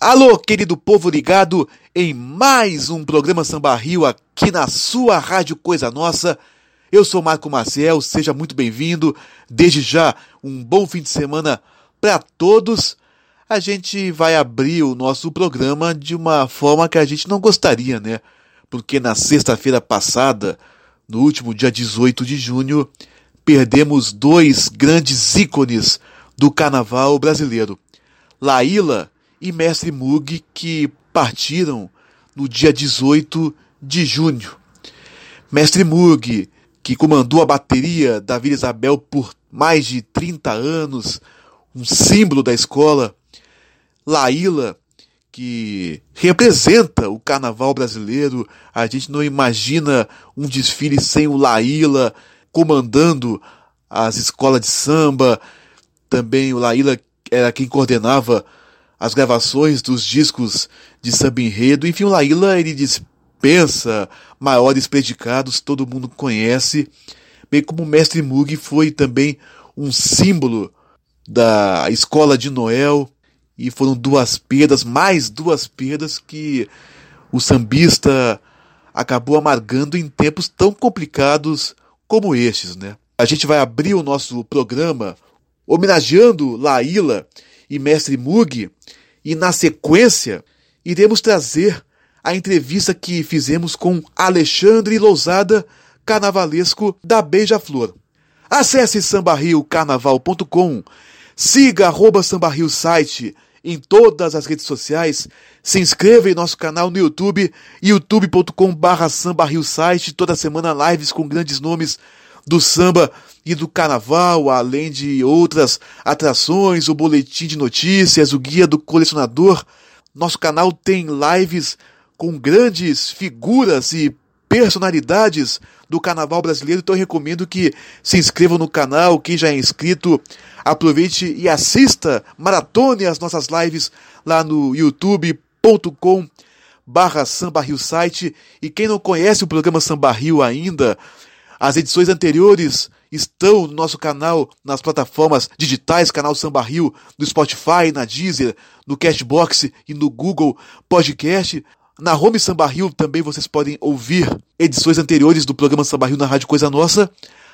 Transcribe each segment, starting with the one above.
Alô, querido povo ligado em mais um programa Samba Rio aqui na sua Rádio Coisa Nossa. Eu sou Marco Marcel, seja muito bem-vindo. Desde já, um bom fim de semana para todos. A gente vai abrir o nosso programa de uma forma que a gente não gostaria, né? Porque na sexta-feira passada, no último dia 18 de junho, perdemos dois grandes ícones do carnaval brasileiro. Laíla e Mestre Mug, que partiram no dia 18 de junho. Mestre Mug, que comandou a bateria da Vila Isabel por mais de 30 anos, um símbolo da escola. Laíla, que representa o carnaval brasileiro. A gente não imagina um desfile sem o Laíla comandando as escolas de samba. Também o Laíla era quem coordenava as gravações dos discos de samba enredo. Enfim, o Laíla ele dispensa maiores predicados, todo mundo conhece. Bem como o Mestre Mug foi também um símbolo da escola de Noel. E foram duas perdas, mais duas perdas que o sambista acabou amargando em tempos tão complicados como estes, né? A gente vai abrir o nosso programa homenageando Laíla e Mestre Mug, e na sequência iremos trazer a entrevista que fizemos com Alexandre Lousada, carnavalesco da Beija-Flor. Acesse sambarriocarnaval.com, siga arroba sambarrio site em todas as redes sociais, se inscreva em nosso canal no YouTube, youtube.com barra site, toda semana lives com grandes nomes do samba e do carnaval, além de outras atrações, o boletim de notícias, o guia do colecionador. Nosso canal tem lives com grandes figuras e personalidades do carnaval brasileiro, então eu recomendo que se inscrevam no canal, quem já é inscrito, aproveite e assista, maratone as nossas lives lá no youtube.com barra Samba Rio site e quem não conhece o programa Samba Rio ainda, as edições anteriores estão no nosso canal, nas plataformas digitais, canal Samba Rio, no Spotify, na Deezer, no Cashbox e no Google Podcast. Na Home Samba Rio também vocês podem ouvir edições anteriores do programa Samba Rio na Rádio Coisa Nossa,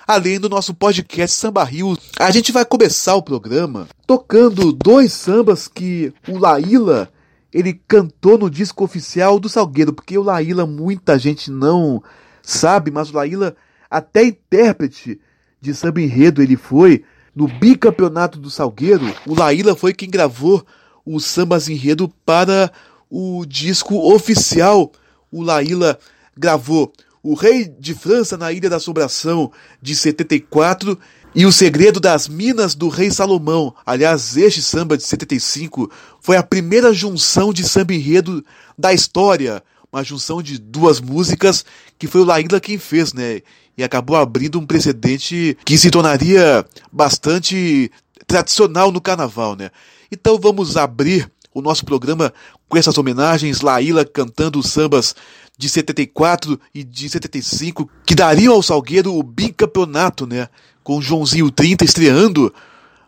além do nosso podcast Samba Rio. A gente vai começar o programa tocando dois sambas que o Laíla ele cantou no disco oficial do Salgueiro, porque o Laíla muita gente não sabe, mas o Laíla até intérprete de samba enredo ele foi. No bicampeonato do Salgueiro, o Laíla foi quem gravou o sambas enredo para o disco oficial. O Laíla gravou O Rei de França na Ilha da Assombração de 74 e O Segredo das Minas do Rei Salomão. Aliás, este samba de 75 foi a primeira junção de samba enredo da história. Uma junção de duas músicas que foi o Laíla quem fez, né? E acabou abrindo um precedente que se tornaria bastante tradicional no carnaval, né? Então vamos abrir o nosso programa com essas homenagens, Laíla cantando os sambas de 74 e de 75, que dariam ao Salgueiro o bicampeonato, né? Com Joãozinho 30 estreando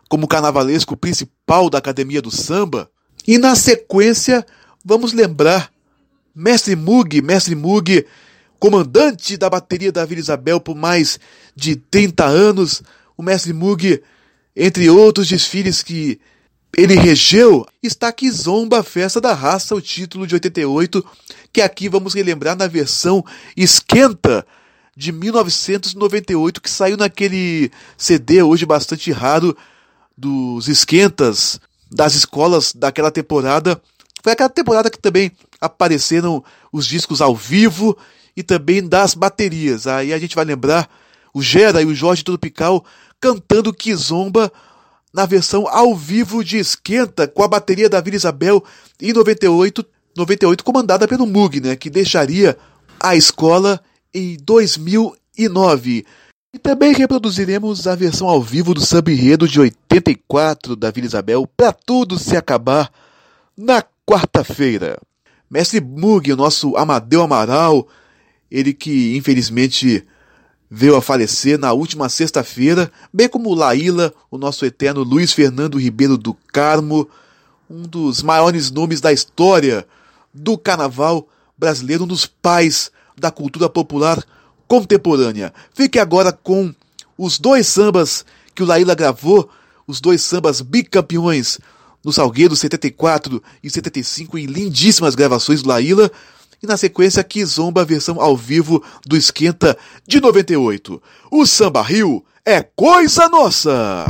como carnavalesco principal da Academia do Samba. E na sequência, vamos lembrar Mestre Mug, Mestre Mug comandante da bateria da Vila Isabel por mais de 30 anos, o mestre Mug, entre outros desfiles que ele regeu, está aqui Zomba, Festa da Raça, o título de 88, que aqui vamos relembrar na versão Esquenta de 1998, que saiu naquele CD hoje bastante raro dos esquentas das escolas daquela temporada. Foi aquela temporada que também apareceram os discos ao vivo e também das baterias. Aí a gente vai lembrar o Gera e o Jorge Tropical cantando Kizomba na versão ao vivo de Esquenta com a bateria da Vila Isabel em 98, 98 comandada pelo Mug, né, que deixaria a escola em 2009. E também reproduziremos a versão ao vivo do samba enredo de 84 da Vila Isabel para tudo se acabar na quarta-feira. Mestre Mug, o nosso Amadeu Amaral, ele que infelizmente veio a falecer na última sexta-feira, bem como Laíla, o nosso eterno Luiz Fernando Ribeiro do Carmo, um dos maiores nomes da história do carnaval brasileiro, um dos pais da cultura popular contemporânea. Fique agora com os dois sambas que o Laíla gravou, os dois sambas bicampeões no Salgueiro 74 e 75 em lindíssimas gravações do Laíla. E na sequência, Kizomba, versão ao vivo do Esquenta de 98. O Samba Rio é coisa nossa!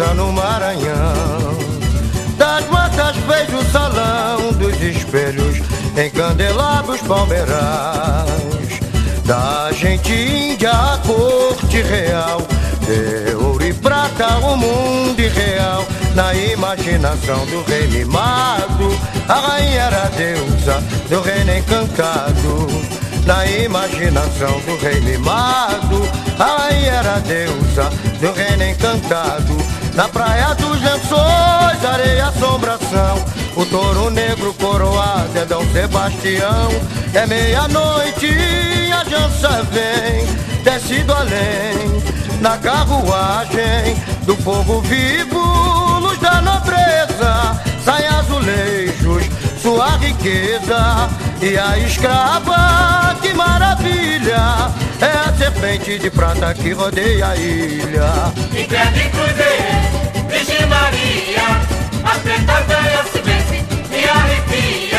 França no Maranhão. Das matas vejo o salão dos espelhos em candelabros palmeirais. Da gente índia a corte real, de ouro e prata o mundo irreal. Na imaginação do rei mimado, a rainha era a deusa do reino encantado. Na imaginação do rei mimado, a rainha era deusa do reino encantado. Na praia dos lençóis, areia assombração. O touro negro coroado é Dom Sebastião. É meia-noite e a jança vem, descido além. Na carruagem do povo vivo, luz da nobreza, sai azulejos, sua riqueza. E a escrava, que maravilha, é a serpente de prata que rodeia a ilha. E crede cruzeiro, Virgem Maria, a preta velha se vence e arrepia.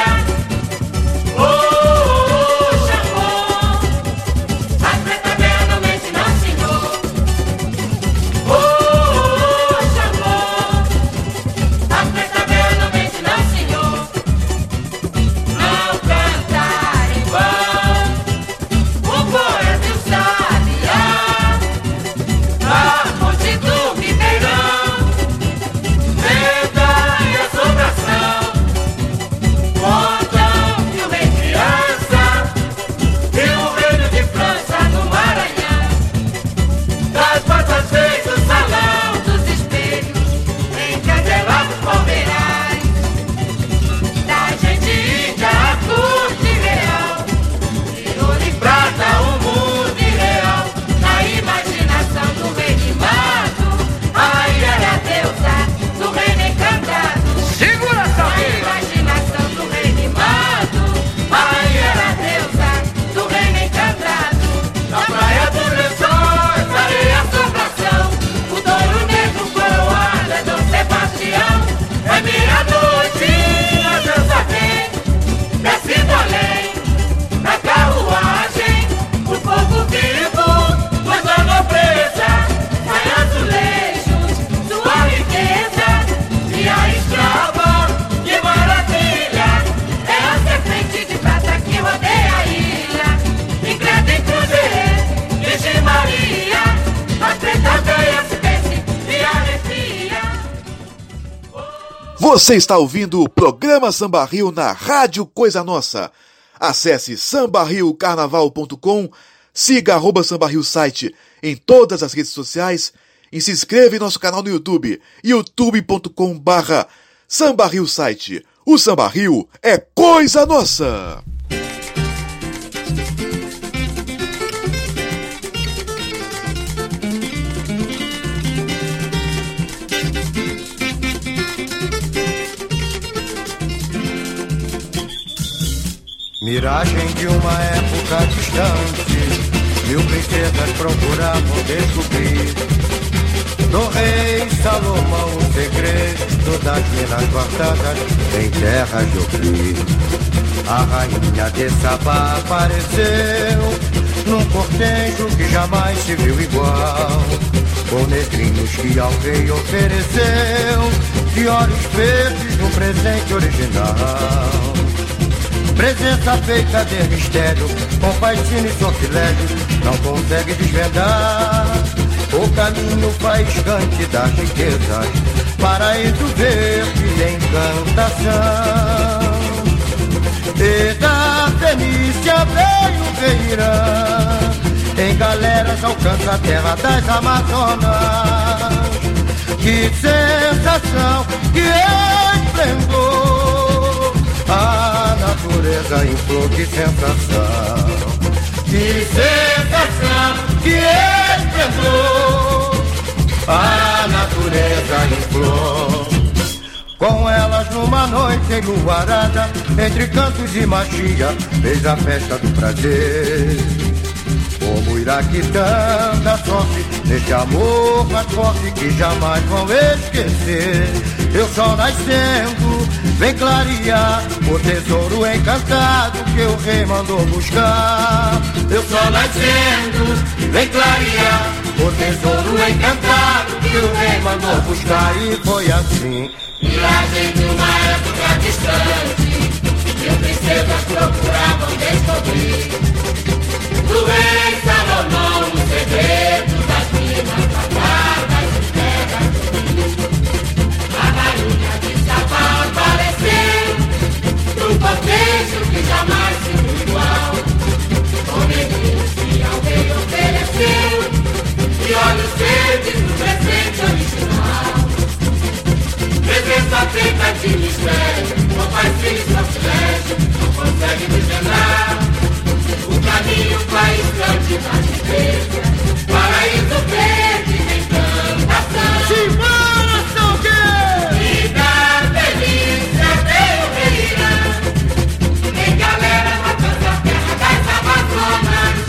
Você está ouvindo o programa Samba Rio na Rádio Coisa Nossa. Acesse sambarriocarnaval.com, siga arroba site em todas as redes sociais e se inscreva em nosso canal no YouTube, youtube.com barra Samba Rio site. O Samba Rio é coisa nossa! Miragem de uma época distante, mil princesas procuravam descobrir. Do rei Salomão o segredo das minas guardadas em terra de Ofir. A rainha de Sabá apareceu num cortejo que jamais se viu igual. O negrinhos que ao rei ofereceu De olhos verdes um presente original Presença feita de mistério Com fascínio e sortilégio Não consegue desvendar O caminho faiscante das riquezas Paraíso verde e encantação E da Fenícia veio Feirã em galeras alcança a terra das Amazonas. Que sensação, que esplendor! A natureza em flor, que sensação! Que sensação, que esplendor! A natureza em flor. Com elas numa noite enluarada, entre cantos e magia, fez a festa do prazer. Como irá quitando a sorte Neste amor mais forte que jamais vão esquecer Eu só nascendo, vem clarear O tesouro encantado que o rei mandou buscar. Eu só nascendo, vem clarear O tesouro encantado que o rei mandou buscar. E foi assim. Viagem de uma época distante E princesas procuravam descobrir do rei Presença feita de mistério, não faz filhos sortilégio, não consegue desvendar. O caminho país grande da riqueza, paraíso verde de encantação. Simbora, Salgueiro! E da delícia veio reirã, em galera matando a terra das Amazonas.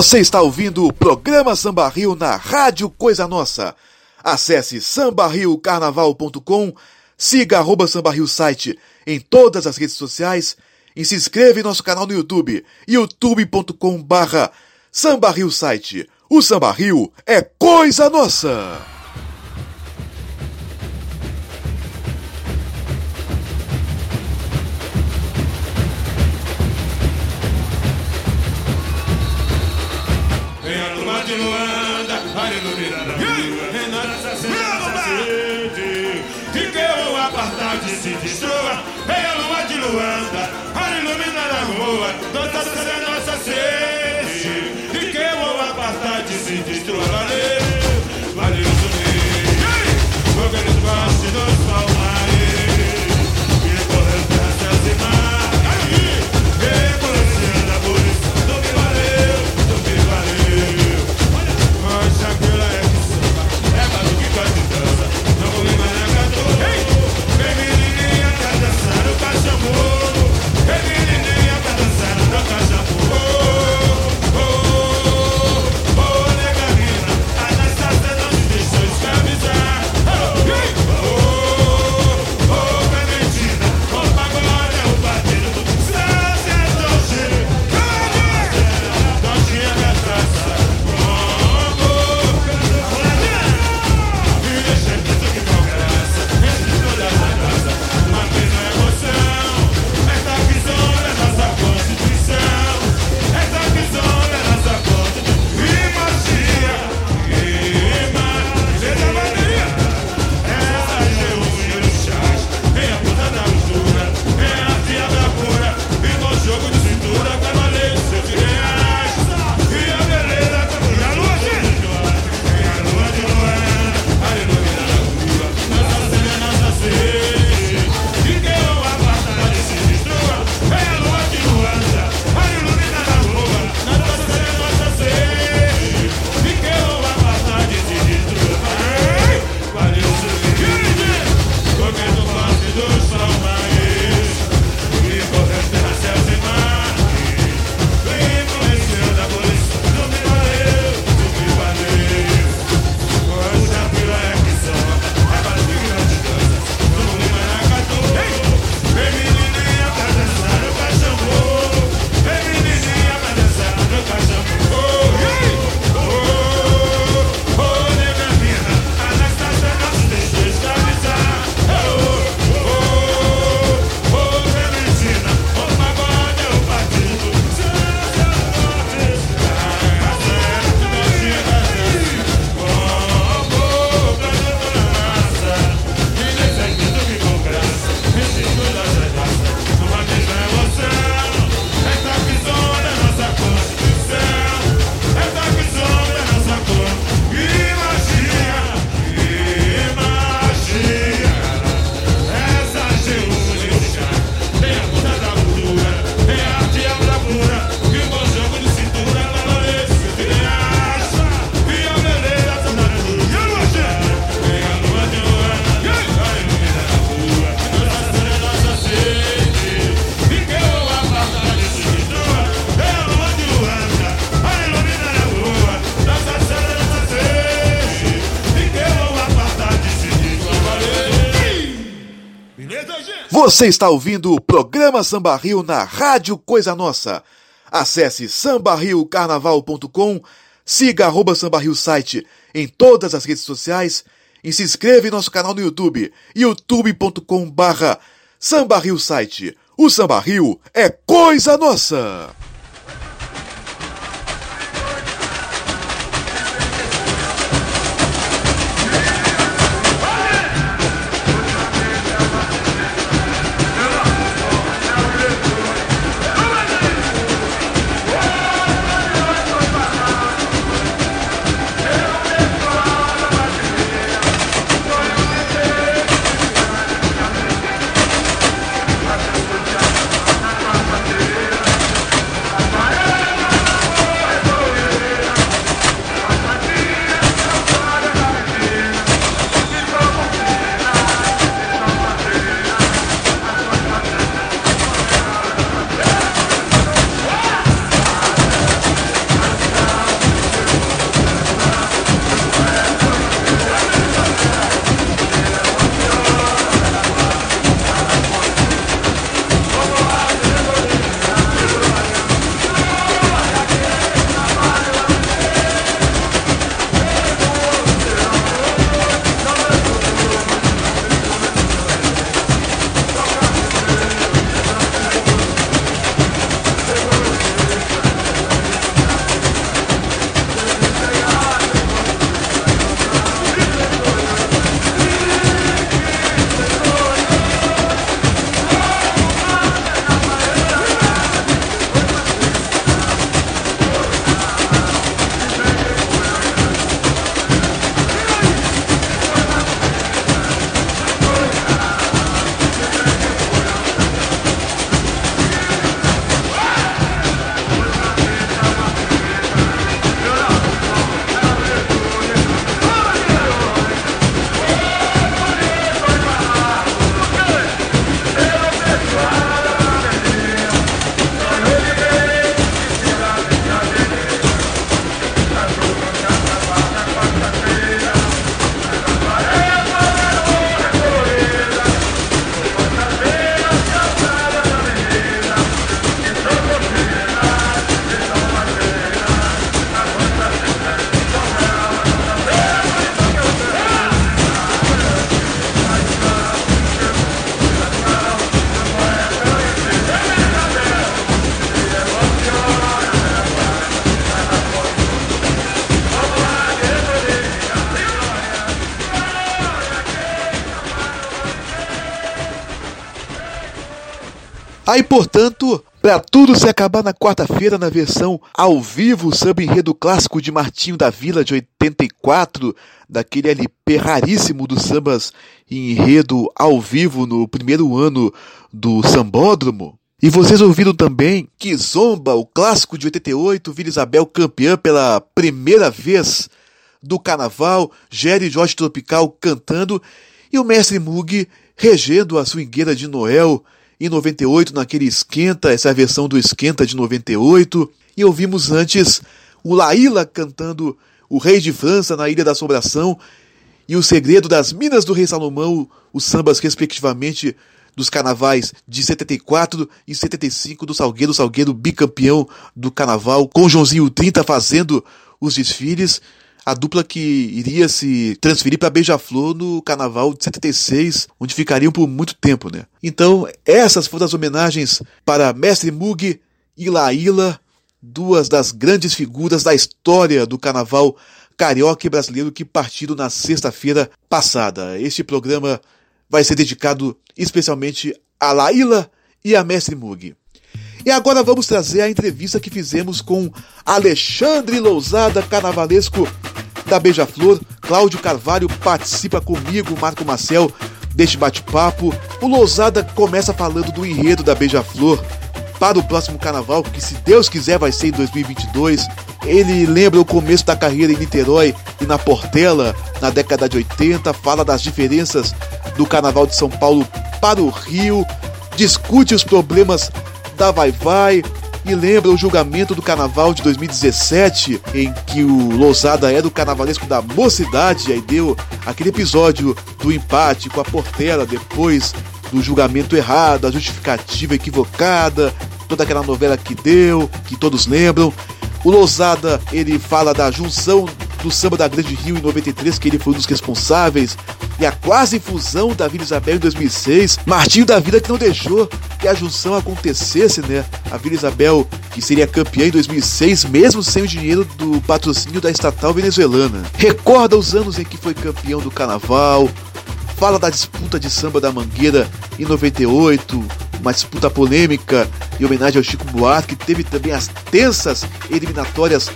Você está ouvindo o programa Samba Rio na Rádio Coisa Nossa. Acesse sambarriocarnaval.com, siga arroba site em todas as redes sociais e se inscreva em nosso canal no YouTube, youtube.com barra Samba Rio site. O Samba Rio é coisa nossa! Luanda, a iluminada Renata Sacete, de que o apartado se destrua. Vem a lua de Luanda, a iluminada rua, nossa cena, nossa sede, Você está ouvindo o programa Samba Rio na Rádio Coisa Nossa. Acesse sambarriocarnaval.com, siga arroba site em todas as redes sociais e se inscreva em nosso canal no YouTube, youtube.com barra Samba Rio site. O Samba Rio é coisa nossa! Aí, portanto, para tudo se acabar na quarta-feira na versão ao vivo, samba enredo clássico de Martinho da Vila de 84, daquele LP raríssimo dos sambas enredo ao vivo no primeiro ano do Sambódromo. E vocês ouviram também que Zomba, o clássico de 88, Vila Isabel campeã pela primeira vez do carnaval, Jerry Jorge Tropical cantando e o mestre Mug regendo a swingueira de Noel em 98 naquele Esquenta, essa é a versão do Esquenta de 98, e ouvimos antes o Laíla cantando O Rei de França na Ilha da Assombração e O Segredo das Minas do Rei Salomão, os sambas respectivamente dos carnavais de 74 e 75 do Salgueiro, Salgueiro bicampeão do carnaval, com Joãozinho 30 fazendo os desfiles a dupla que iria se transferir para Beija-Flor no Carnaval de 76, onde ficariam por muito tempo, né? Então, essas foram as homenagens para Mestre Mug e Laíla, duas das grandes figuras da história do Carnaval carioca e brasileiro que partiram na sexta-feira passada. Este programa vai ser dedicado especialmente a Laíla e a Mestre Mug. E agora vamos trazer a entrevista que fizemos com Alexandre Lousada, carnavalesco da Beija-Flor. Cláudio Carvalho participa comigo, Marco Marcel, deste bate-papo. O Lousada começa falando do enredo da Beija-Flor para o próximo carnaval, que se Deus quiser vai ser em 2022. Ele lembra o começo da carreira em Niterói e na Portela, na década de 80, fala das diferenças do carnaval de São Paulo para o Rio, discute os problemas da Vai Vai e lembra o julgamento do carnaval de 2017, em que o Lousada era o carnavalesco da mocidade, aí deu aquele episódio do empate com a Portela depois do julgamento errado, a justificativa equivocada, toda aquela novela que deu, que todos lembram. O Lousada, ele fala da junção do samba da Grande Rio em 93, que ele foi um dos responsáveis, e a quase fusão da Vila Isabel em 2006. Martinho da Vida que não deixou que a junção acontecesse, né? A Vila Isabel, que seria campeã em 2006, mesmo sem o dinheiro do patrocínio da estatal venezuelana. Recorda os anos em que foi campeão do carnaval, fala da disputa de samba da Mangueira em 98, uma disputa polêmica em homenagem ao Chico Buarque, que teve também as tensas eliminatórias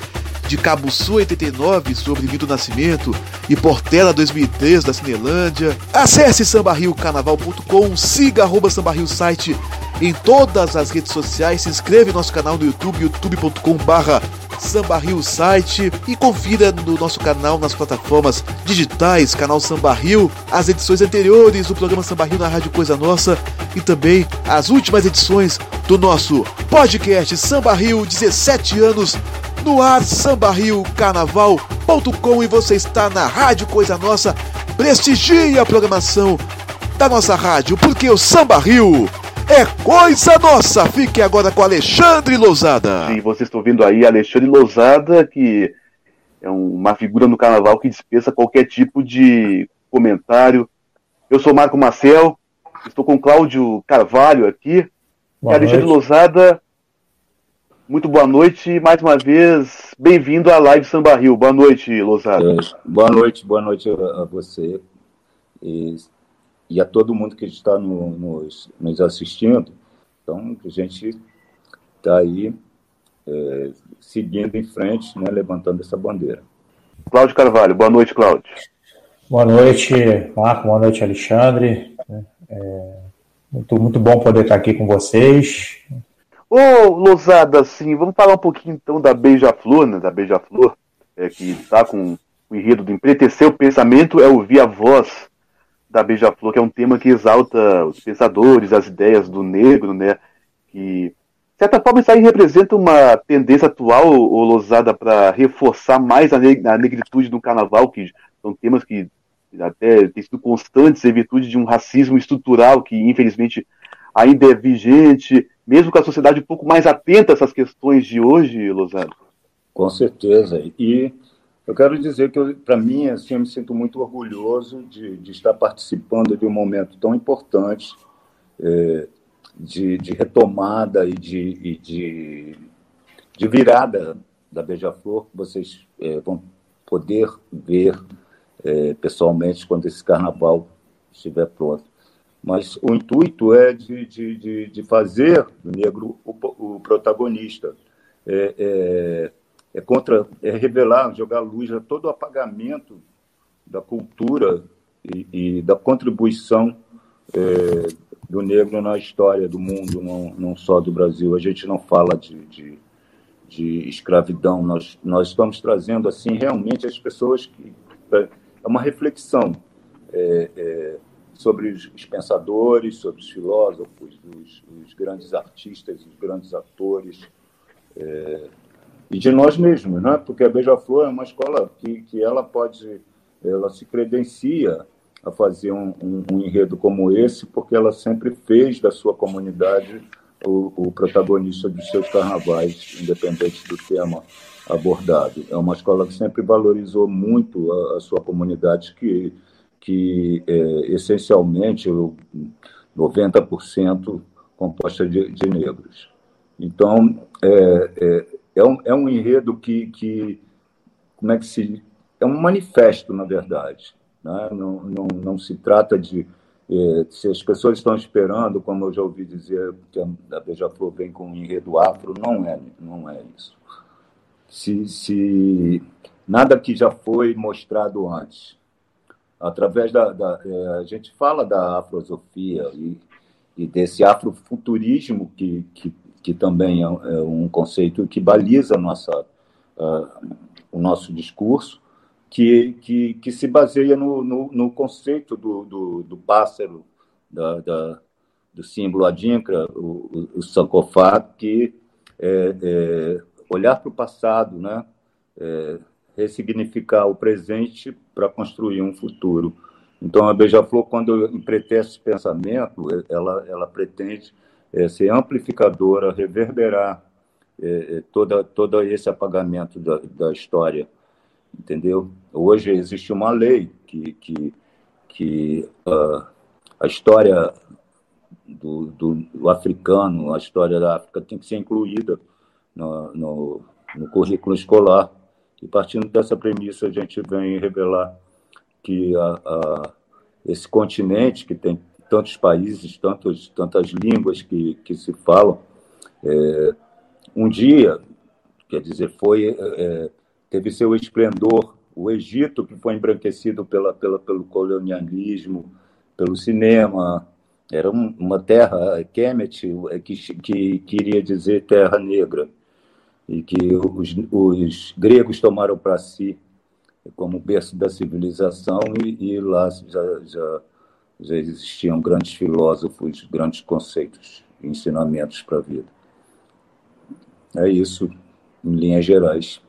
de Cabo Sul 89 sobre Milton Nascimento e Portela 2003 da Cinelândia. Acesse sambarriocarnaval.com, siga arroba sambarrio site em todas as redes sociais, se inscreve no nosso canal no YouTube, youtube.com barra Samba Rio site e confira no nosso canal nas plataformas digitais, canal Samba Rio, as edições anteriores do programa Samba Rio na Rádio Coisa Nossa e também as últimas edições do nosso podcast Samba Rio 17 anos no ar sambarriocarnaval.com e você está na Rádio Coisa Nossa. Prestigie a programação da nossa rádio, porque o Samba Rio é coisa nossa. Fique agora com Alexandre Lousada. Sim, vocês estão vendo aí Alexandre Lousada, que é uma figura no carnaval que dispensa qualquer tipo de comentário. Eu sou Marco Marcel, estou com Cláudio Carvalho aqui. Boa e Alexandre noite. Lousada, muito boa noite mais uma vez, bem-vindo à Live Samba Rio. Boa noite, Lousada. É, boa noite, boa noite a você. E e a todo mundo que está no, nos, nos assistindo. Então, a gente está aí é, seguindo em frente, né, levantando essa bandeira. Cláudio Carvalho, boa noite, Cláudio. Boa noite, Marco, boa noite, Alexandre. É, muito, muito bom poder estar aqui com vocês. Ô, Lousada, assim, vamos falar um pouquinho então da Beija-Flor, né, da Beija-Flor, é, que está com o enredo do empretecer o pensamento é ouvir a voz da Beija-Flor, que é um tema que exalta os pensadores, as ideias do negro, né? Que, de certa forma, isso aí representa uma tendência atual, ou Losada, para reforçar mais a, neg a negritude no carnaval, que são temas que até têm sido constantes em virtude de um racismo estrutural que, infelizmente, ainda é vigente, mesmo com a sociedade um pouco mais atenta a essas questões de hoje, Losada. Com certeza. E eu quero dizer que, para mim, assim, eu me sinto muito orgulhoso de, de estar participando de um momento tão importante é, de, de, retomada e de, e de, de, virada da Beija-Flor, que vocês é, vão poder ver é, pessoalmente quando esse carnaval estiver pronto. Mas o intuito é de, de, de fazer do negro o, o protagonista. É, é, é contra é revelar, jogar luz a todo o apagamento da cultura e, e da contribuição é, do negro na história do mundo, não, não só do Brasil. A gente não fala de, de, de escravidão, nós, nós estamos trazendo assim realmente as pessoas que é uma reflexão é, é, sobre os, os, pensadores, sobre os filósofos, os, os, grandes artistas, os grandes atores. É, e de nós mesmos, né? porque a Beija-Flor é uma escola que, que ela pode, ela se credencia a fazer um, um, um, enredo como esse, porque ela sempre fez da sua comunidade o, o protagonista dos seus carnavais, independente do tema abordado. É uma escola que sempre valorizou muito a, a sua comunidade, que, que é, essencialmente 90% composta de, de negros. Então, é, é, é um, é um enredo que, que, como é que se. É um manifesto, na verdade. Né? Não, não, não se trata de. É, se as pessoas estão esperando, como eu já ouvi dizer, que a Beija-Flor vem com um enredo afro, não é, não é isso. Se, se nada que já foi mostrado antes. Através da. da é, a gente fala da afrosofia e, e desse afrofuturismo que, que que também é, é um conceito que baliza nossa, uh, o nosso discurso, que, que, que se baseia no, no, no conceito do, do, do pássaro, da, da, do símbolo adinkra, o, o, o que é, é olhar para o passado, né? É, ressignificar o presente para construir um futuro. Então, a Beija-Flor, quando emprestece esse pensamento, ela, ela pretende é, ser amplificadora, reverberar é, toda, todo esse apagamento da, da história, entendeu? Hoje existe uma lei que, que, que uh, a história do, do, do, africano, a história da África tem que ser incluída no, no, no currículo escolar. E partindo dessa premissa, a gente vem revelar que a, a, esse continente, que tem tantos países, tantos, tantas línguas que, que se falam, é, um dia, quer dizer, foi é, teve seu esplendor. O Egito, que foi embranquecido pela, pela, pelo colonialismo, pelo cinema, era uma terra, Kemet, que, que queria dizer terra negra, e que os, os gregos tomaram para si como berço da civilização, e, e lá já, já, já existiam grandes filósofos, grandes conceitos, ensinamentos para a vida. É isso, em linhas gerais.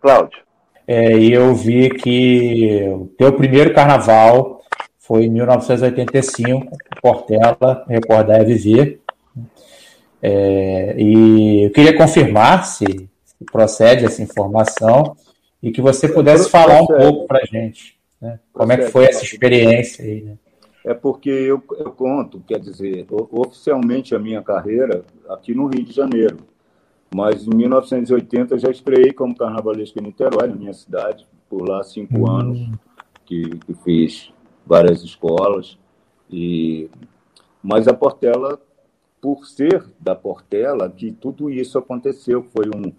Cláudio. É, e eu vi que o teu primeiro carnaval foi em 1985, Portela, Recordar é Viver. É, e eu queria confirmar se procede essa informação e que você pudesse falar um pouco para a gente. Né? Como é que foi essa experiência aí? Né? É porque eu, eu conto, quer dizer, oficialmente a minha carreira aqui no Rio de Janeiro. Mas em 1980 eu já estreiei como carnavalesco em Niterói, na minha cidade, por lá cinco hum. anos, que, que, fiz várias escolas. E mas a Portela, por ser da Portela, que tudo isso aconteceu, foi um,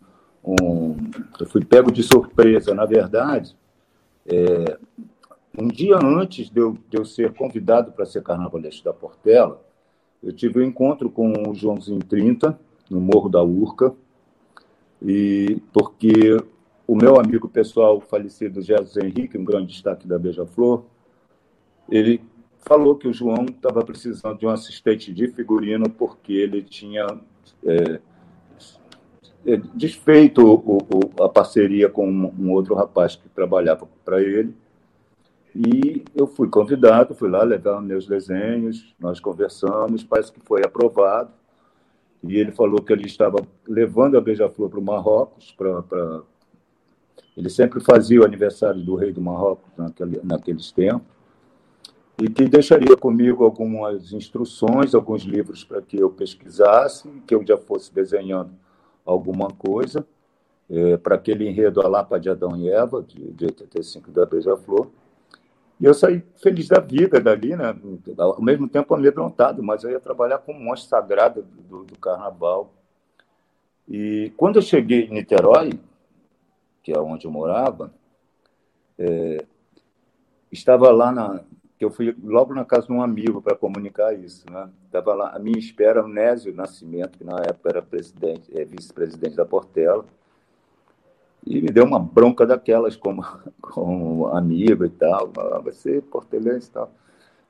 um eu fui pego de surpresa, na verdade. É, um dia antes de eu, de eu ser convidado para ser carnavalesco da Portela, eu tive um encontro com o Joãozinho 30, no Morro da Urca, e porque o meu amigo pessoal falecido Jesus Henrique, um grande destaque da Beija-Flor, ele falou que o João estava precisando de um assistente de figurino porque ele tinha é, é desfeito o, o, a parceria com um outro rapaz que trabalhava para ele. E eu fui convidado, fui lá levar meus desenhos, nós conversamos, parece que foi aprovado e ele falou que ele estava levando a Beija-Flor para o Marrocos, para, para... ele sempre fazia o aniversário do rei do Marrocos naquele, naqueles tempos, e que deixaria comigo algumas instruções, alguns livros para que eu pesquisasse, que eu já fosse desenhando alguma coisa, é, para aquele enredo A Lapa de Adão e Eva, de, de 85 da Beija-Flor. E eu saí feliz da vida dali, né? ao mesmo tempo amedrontado, mas eu ia trabalhar com um monstro sagrado do, do carnaval. E quando eu cheguei em Niterói, que é onde eu morava, é, estava lá na. que eu fui logo na casa de um amigo para comunicar isso. Né? Estava lá, a minha espera, o Nésio Nascimento, que na época era presidente, é, vice-presidente da Portela e me deu uma bronca daquelas como, como amigo e tal, ah, vai ser portelense e tal.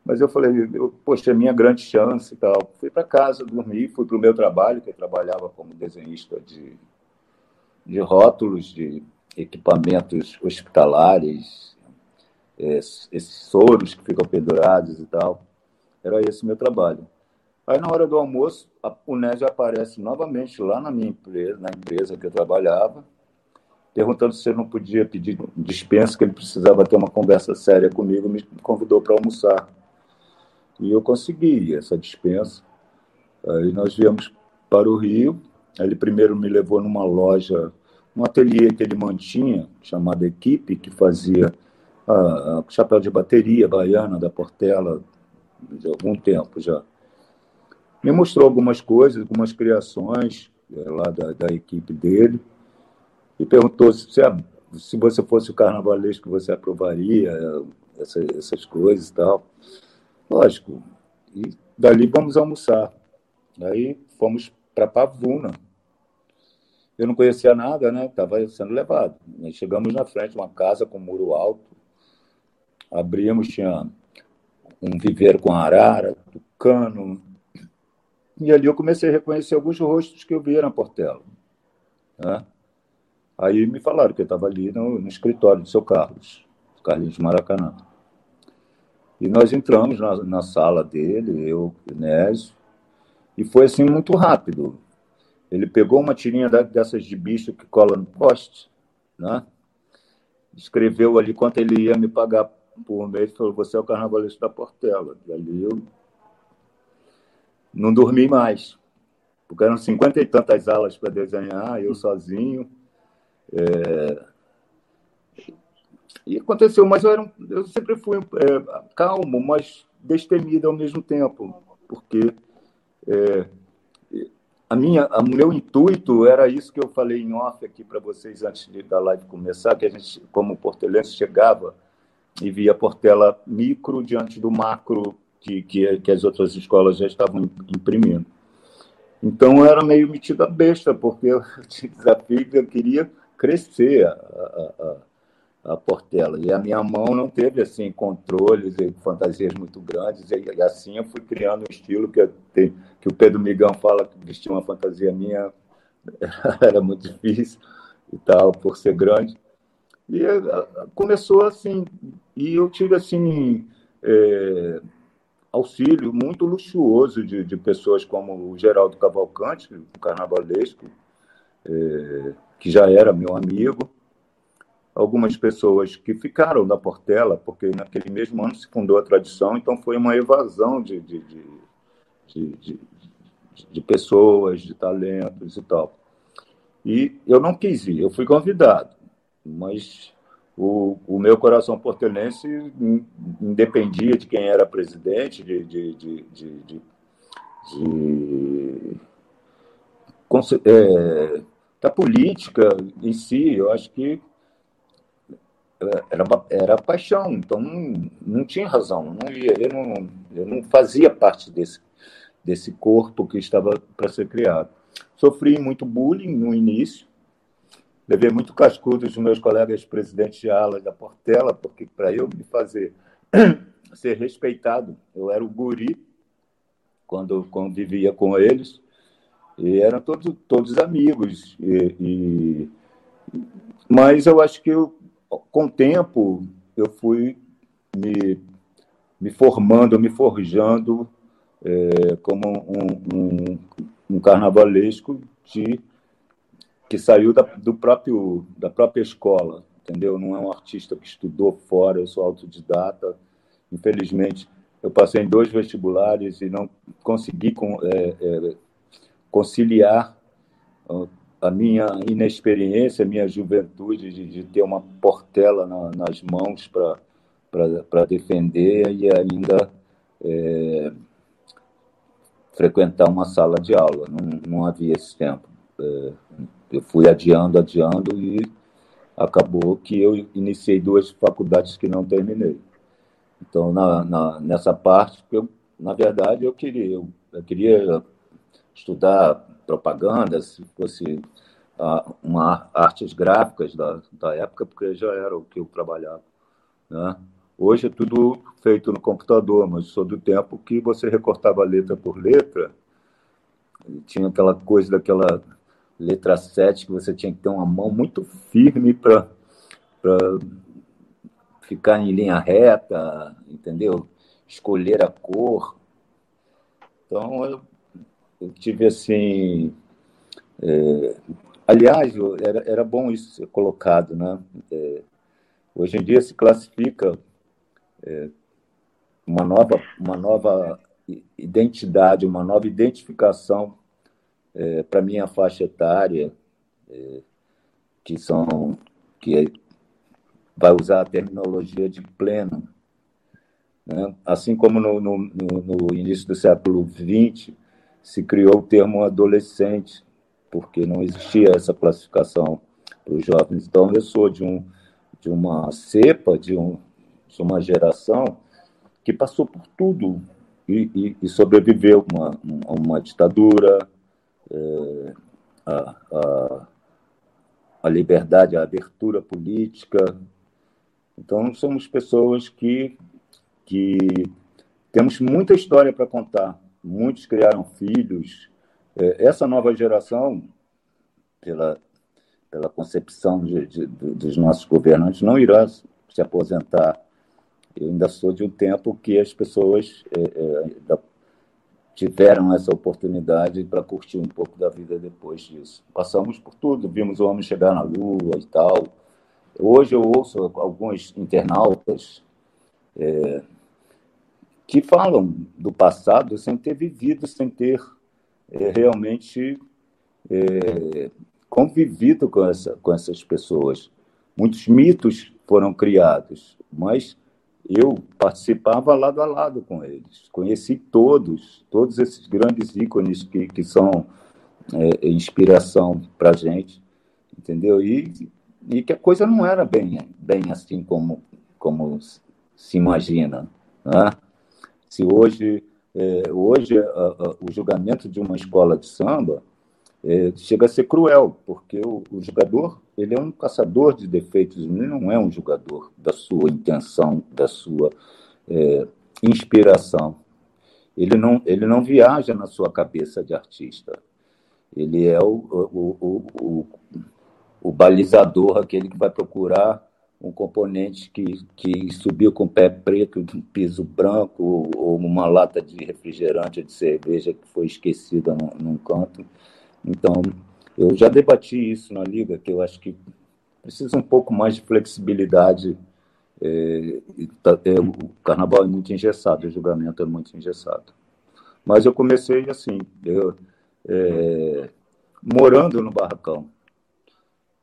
Mas eu falei, eu, poxa, é minha grande chance e tal. Fui para casa, dormi, fui para o meu trabalho, que eu trabalhava como desenhista de, de rótulos, de equipamentos hospitalares, esses soros que ficam pendurados e tal. Era esse o meu trabalho. Aí, na hora do almoço, a, o Nésio aparece novamente lá na minha empresa, na empresa que eu trabalhava, perguntando se eu não podia pedir dispensa, que ele precisava ter uma conversa séria comigo, me convidou para almoçar. E eu consegui essa dispensa. Aí nós viemos para o Rio. Ele primeiro me levou numa loja, um ateliê que ele mantinha, chamado Equipe, que fazia ah, chapéu de bateria baiana da Portela de algum tempo já. Me mostrou algumas coisas, algumas criações é, lá da, da equipe dele e perguntou se, se você fosse o carnavalesco, você aprovaria essa, essas coisas e tal. Lógico. E dali vamos almoçar. Aí fomos para Pavuna. Eu não conhecia nada, né? Estava sendo levado. Chegamos na frente uma casa com um muro alto. Abrimos, tinha um viveiro com arara, tucano. E ali eu comecei a reconhecer alguns rostos que eu via na Portela. Né? Aí me falaram que eu estava ali no, no, escritório do seu Carlos, Carlinhos Maracanã. E nós entramos na, na sala dele, eu, Nésio, e foi assim muito rápido. Ele pegou uma tirinha dessas de bicho que cola no poste, né? escreveu ali quanto ele ia me pagar por mês, falou, você é o carnavalista da Portela. E ali eu não dormi mais, porque eram cinquenta e tantas alas para desenhar, eu sozinho. É... E aconteceu, mas eu, era um, eu sempre fui é, calmo, mas destemido ao mesmo tempo, porque é, a minha, o meu intuito era isso que eu falei em off aqui para vocês antes de, da live começar, que a gente, como portelense, chegava e via Portela micro diante do macro que, que, que as outras escolas já estavam imprimindo. Então eu era meio metida besta, porque eu tinha desafio que eu queria crescer a, a, a Portela. E a minha mão não teve assim controles e fantasias muito grandes. E, e assim eu fui criando um estilo que, tenho, que o Pedro Migão fala que vestir uma fantasia minha era muito difícil e tal, por ser grande. E eh, começou assim, e eu tive assim é, auxílio muito luxuoso de, de pessoas como o Geraldo Cavalcante, o carnavalesco, é, que já era meu amigo, algumas pessoas que ficaram da Portela, porque naquele mesmo ano se fundou a tradição, então foi uma evasão de, de, de, de, de pessoas, de talentos e tal. E eu não quis ir, eu fui convidado, mas o, o meu coração portelense independia de quem era presidente, de, de, de, de, de, de é, da política em si. Eu acho que era, era paixão, então não, não tinha razão. Não ia, eu, não, eu não fazia parte desse, desse corpo que estava para ser criado. Sofri muito bullying no início, levei muito cascudo dos meus colegas presidentes de ala da Portela, porque para eu me fazer ser respeitado, eu era o guri quando convivia com eles, e eram todos, todos amigos. E, e... Mas eu acho que eu com o tempo, eu fui me, me formando, me forjando é, como um, um, um, carnavalesco de, que saiu da, do próprio, da própria escola, entendeu? Não é um artista que estudou fora, eu sou autodidata. Infelizmente, eu passei em dois vestibulares e não consegui com, é, é, conciliar a minha inexperiência, a minha juventude de, de ter uma portela na, nas mãos para defender e ainda é, frequentar uma sala de aula. Não, não havia esse tempo. É, eu fui adiando, adiando e acabou que eu iniciei duas faculdades que não terminei. Então, na, na, nessa parte, eu, na verdade, eu queria, eu, eu queria estudar propaganda, se fosse uh, uma artes gráficas da, da época, porque já era o que eu trabalhava. Né? Hoje é tudo feito no computador, mas sou do tempo que você recortava letra por letra, tinha aquela coisa daquela letra 7 que você tinha que ter uma mão muito firme para ficar em linha reta, entendeu? Escolher a cor. Então, eu tive assim. É, aliás, era, era bom isso ser colocado, né? É, hoje em dia se classifica é, uma, nova, uma nova identidade, uma nova identificação é, para minha faixa etária, é, que são que vai usar a terminologia de pleno. Né? Assim como no, no, no início do século XX, se criou o termo adolescente, porque não existia essa classificação para os jovens. Então, eu sou de, um, de uma cepa, de, um, de uma geração que passou por tudo e, e, e sobreviveu a uma, uma ditadura, é, a, a, a liberdade, a abertura política. Então, somos pessoas que, que temos muita história para contar muitos criaram filhos. É, essa nova geração, pela, pela concepção de, de, dos nossos governantes, não irá se aposentar eu ainda sou de um tempo que as pessoas é, é, tiveram essa oportunidade para curtir um pouco da vida depois disso. Passamos por tudo, vimos o homem chegar na Lua e tal. Hoje eu ouço alguns internautas é, que falam do passado sem ter vivido, sem ter é, realmente é, convivido com, essa, com essas pessoas. Muitos mitos foram criados, mas eu participava lado a lado com eles. Conheci todos, todos esses grandes ícones que, que são é, inspiração para a gente, entendeu? E, e que a coisa não era bem, bem assim como, como se imagina. Né? Se hoje, é, hoje a, a, o julgamento de uma escola de samba é, chega a ser cruel, porque o, o, jogador ele é um caçador de defeitos, ele não é um jogador da sua intenção, da sua é, inspiração. Ele não, ele não viaja na sua cabeça de artista. Ele é o, o, o, o, o balizador, aquele que vai procurar um componente que, que subiu com o pé preto de um piso branco ou uma lata de refrigerante ou de cerveja que foi esquecida num, num canto então, eu já debati isso na Liga, que eu acho que precisa um pouco mais de flexibilidade. É, tá, é, o carnaval é muito engessado, o julgamento é muito engessado. Mas eu comecei assim, eu, é, morando no barracão.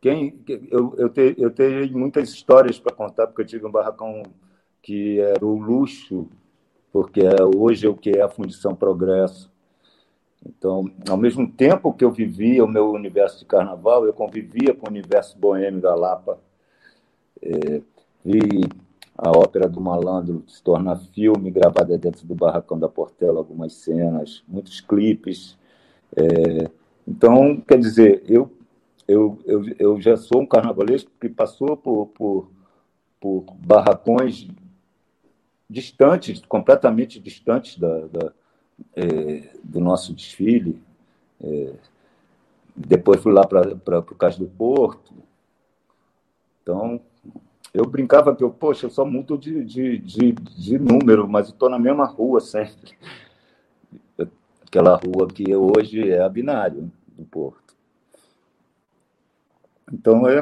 Quem, eu, eu, te, eu tenho muitas histórias para contar, porque eu tive um barracão que era o luxo, porque é, hoje é o que é a Fundição Progresso. Então, ao mesmo tempo que eu vivia o meu universo de carnaval, eu convivia com o universo boêmio da Lapa. É, vi a ópera do malandro se tornar filme, gravada dentro do barracão da Portela, algumas cenas, muitos clipes. É, então, quer dizer, eu, eu, eu, eu já sou um carnavalesco que passou por, por, por barracões distantes, completamente distantes da, da é, do nosso desfile. É, depois fui lá para o Cais do Porto. Então, eu brincava que eu, poxa, eu só mudo de, de, de, de número, mas estou na mesma rua sempre. Aquela rua que hoje é a binário do Porto. Então, é,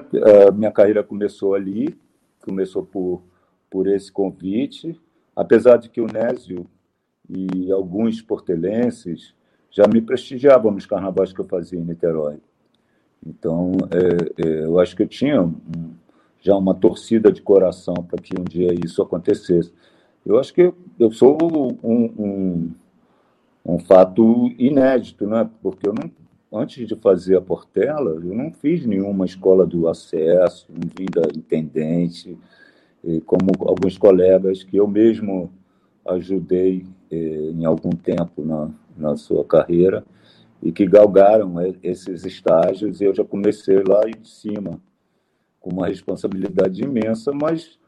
a minha carreira começou ali, começou por, por esse convite, apesar de que o Nésio e alguns portelenses já me prestigiavam nos carnavais que eu fazia em Niterói. Então, é, é, eu acho que eu tinha um, já uma torcida de coração para que um dia isso acontecesse. Eu acho que eu sou um, um, um fato inédito, né? porque eu não, antes de fazer a Portela, eu não fiz nenhuma escola do acesso, não vim da intendente, como alguns colegas que eu mesmo ajudei eh, em algum tempo na, na sua carreira e que galgaram esses estágios e eu já comecei lá em cima com uma responsabilidade imensa, mas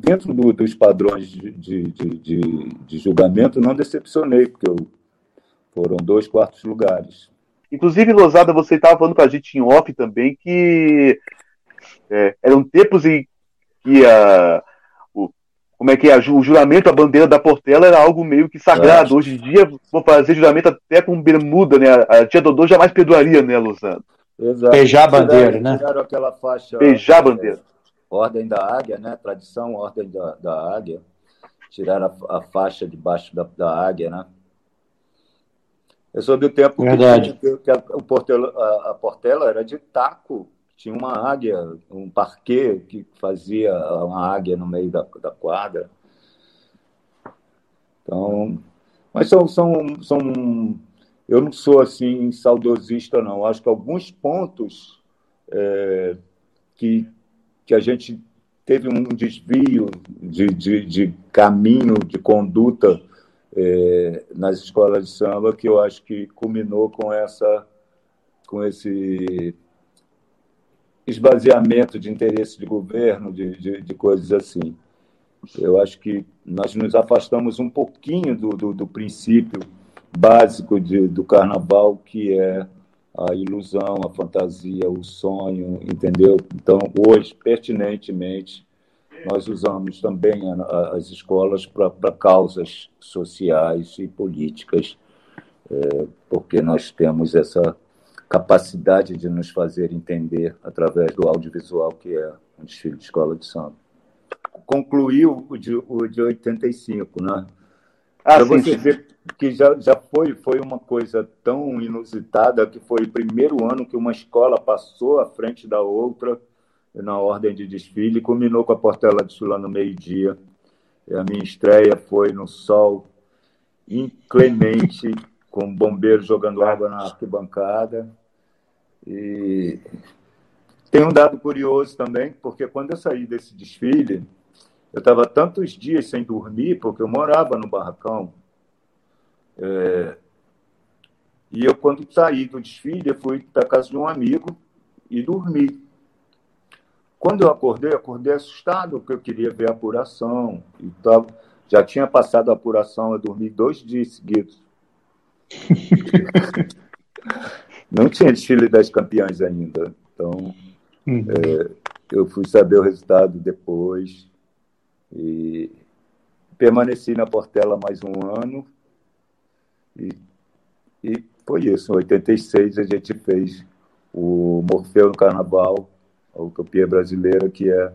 dentro do, dos padrões de, de, de, de, julgamento não decepcionei, porque eu, foram dois quartos lugares. Inclusive, Losada, você estava falando para a gente em off também que é, eram tempos em que a, como é que é, o juramento, a bandeira da Portela era algo meio que sagrado. Hoje em dia, vou fazer juramento até com bermuda, né? A tia Dodô jamais perdoaria, né, Luciano? Exato. Beijar a bandeira, tiraram, né? Tiraram aquela faixa. Beijar a bandeira. Ordem da Águia, né? Tradição, Ordem da, da Águia. Tiraram a, a faixa debaixo da, da Águia, né? Eu soube o tempo Verdade. que, que a, o Portela, a, a Portela era de taco tinha uma águia, um parquê que fazia uma águia no meio da, da quadra. Então, mas são, são, são. Eu não sou assim saudosista, não. Acho que alguns pontos é, que, que a gente teve um desvio de, de, de caminho, de conduta é, nas escolas de samba, que eu acho que culminou com essa com esse esvaziamento de interesse de governo, de, de, de, coisas assim. Eu acho que nós nos afastamos um pouquinho do, do, do princípio básico de, do carnaval, que é a ilusão, a fantasia, o sonho, entendeu? Então, hoje, pertinentemente, nós usamos também as escolas para causas sociais e políticas, é, porque nós temos essa capacidade de nos fazer entender através do audiovisual, que é um desfile de escola de samba. Concluiu o de, o de 85, né? Ah, Para você ver que já, já foi, foi uma coisa tão inusitada que foi o primeiro ano que uma escola passou à frente da outra na ordem de desfile, culminou com a Portela de Sula no meio-dia. A minha estreia foi no sol inclemente, com bombeiros jogando água na arquibancada. E tem um dado curioso também, porque quando eu saí desse desfile, eu estava tantos dias sem dormir, porque eu morava no barracão. É... E eu, quando saí do desfile, eu fui para casa de um amigo e dormi. Quando eu acordei, acordei assustado, porque eu queria ver a apuração e tal. Já tinha passado a apuração, eu dormi dois dias seguidos. Não tinha desfile das campeãs ainda. Então, uhum. é, eu fui saber o resultado depois. E permaneci na Portela mais um ano. E, e foi isso. Em 86 a gente fez o Morfeu no Carnaval a Utopia Brasileira, que, é,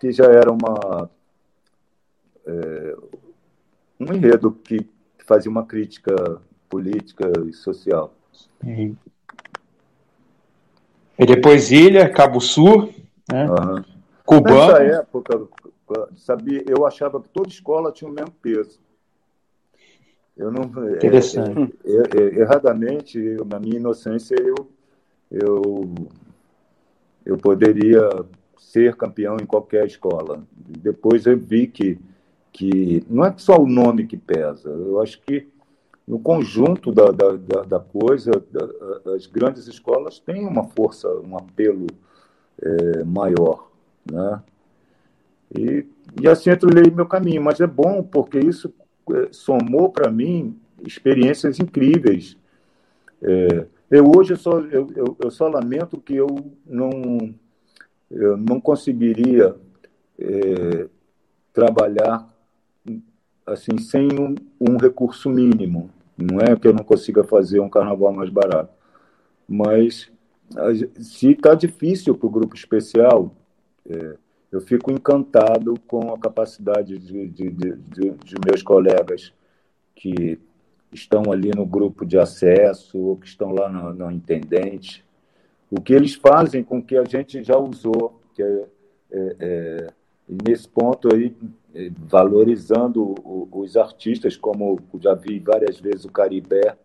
que já era uma, é, um enredo que fazia uma crítica política e social. E depois Ilha, Cabo Sul, né? Uhum. Cubano. Nessa época, sabia, eu achava que toda escola tinha o mesmo peso. Eu não, é, Interessante. É, é, erradamente, na minha inocência, eu, eu eu poderia ser campeão em qualquer escola. Depois eu vi que, que não é só o nome que pesa, eu acho que no conjunto da, da, da coisa, da, as grandes escolas têm uma força, um apelo é, maior. Né? E, e assim eu trilhei meu caminho, mas é bom porque isso é, somou para mim experiências incríveis. É, eu hoje eu só, eu, eu, eu só lamento que eu não, eu não conseguiria é, trabalhar assim sem um, um, recurso mínimo. Não é que eu não consiga fazer um carnaval mais barato, mas se está difícil para o grupo especial, é, eu fico encantado com a capacidade de, de, de, de meus colegas que estão ali no grupo de acesso ou que estão lá no, no intendente, o que eles fazem com que a gente já usou, que é, é, é nesse ponto aí, é, valorizando os artistas, como já vi várias vezes o Caribé,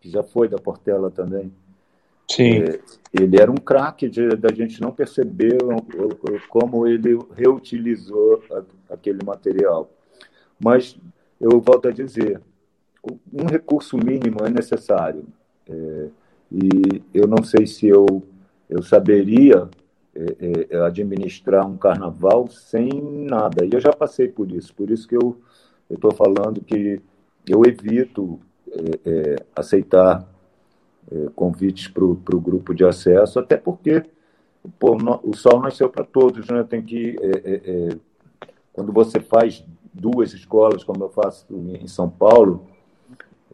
que já foi da Portela também. Sim. É, ele era um craque da gente não perceber como ele reutilizou aquele material. Mas eu volto a dizer, um recurso mínimo é necessário. É, e eu não sei se eu, eu saberia é, é, administrar um carnaval sem nada. E eu já passei por isso, por isso que eu estou falando que eu evito é, é, aceitar é, convites para o grupo de acesso, até porque pô, no, o sol nasceu para todos, né? Tem que quando você faz duas escolas, como eu faço em São Paulo,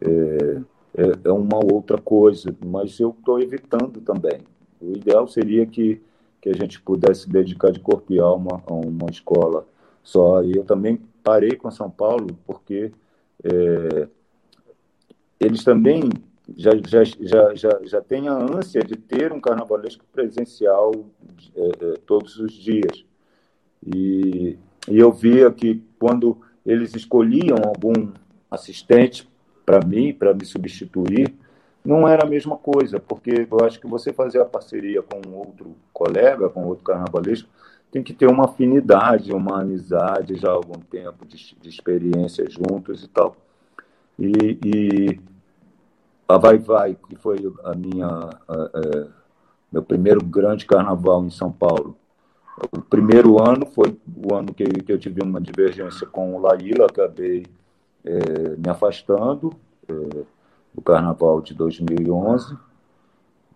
é, é, é uma outra coisa, mas eu estou evitando também. O ideal seria que, que a gente pudesse dedicar de corpo e alma a uma escola só. E eu também parei com São Paulo porque é, eles também já, já, já, já, já têm a ânsia de ter um carnavalesco presencial é, é, todos os dias. E, e eu via que quando eles escolhiam algum assistente para mim, para me substituir, não era a mesma coisa, porque eu acho que você fazer a parceria com outro colega, com outro carnavalesco, tem que ter uma afinidade, uma amizade já há algum tempo de, de experiência juntos e tal. E, e, a Vai Vai, que foi a minha a, a, meu primeiro grande carnaval em São Paulo. O primeiro ano foi o ano que, que eu tive uma divergência com o Laíla, acabei é, me afastando é, do Carnaval de 2011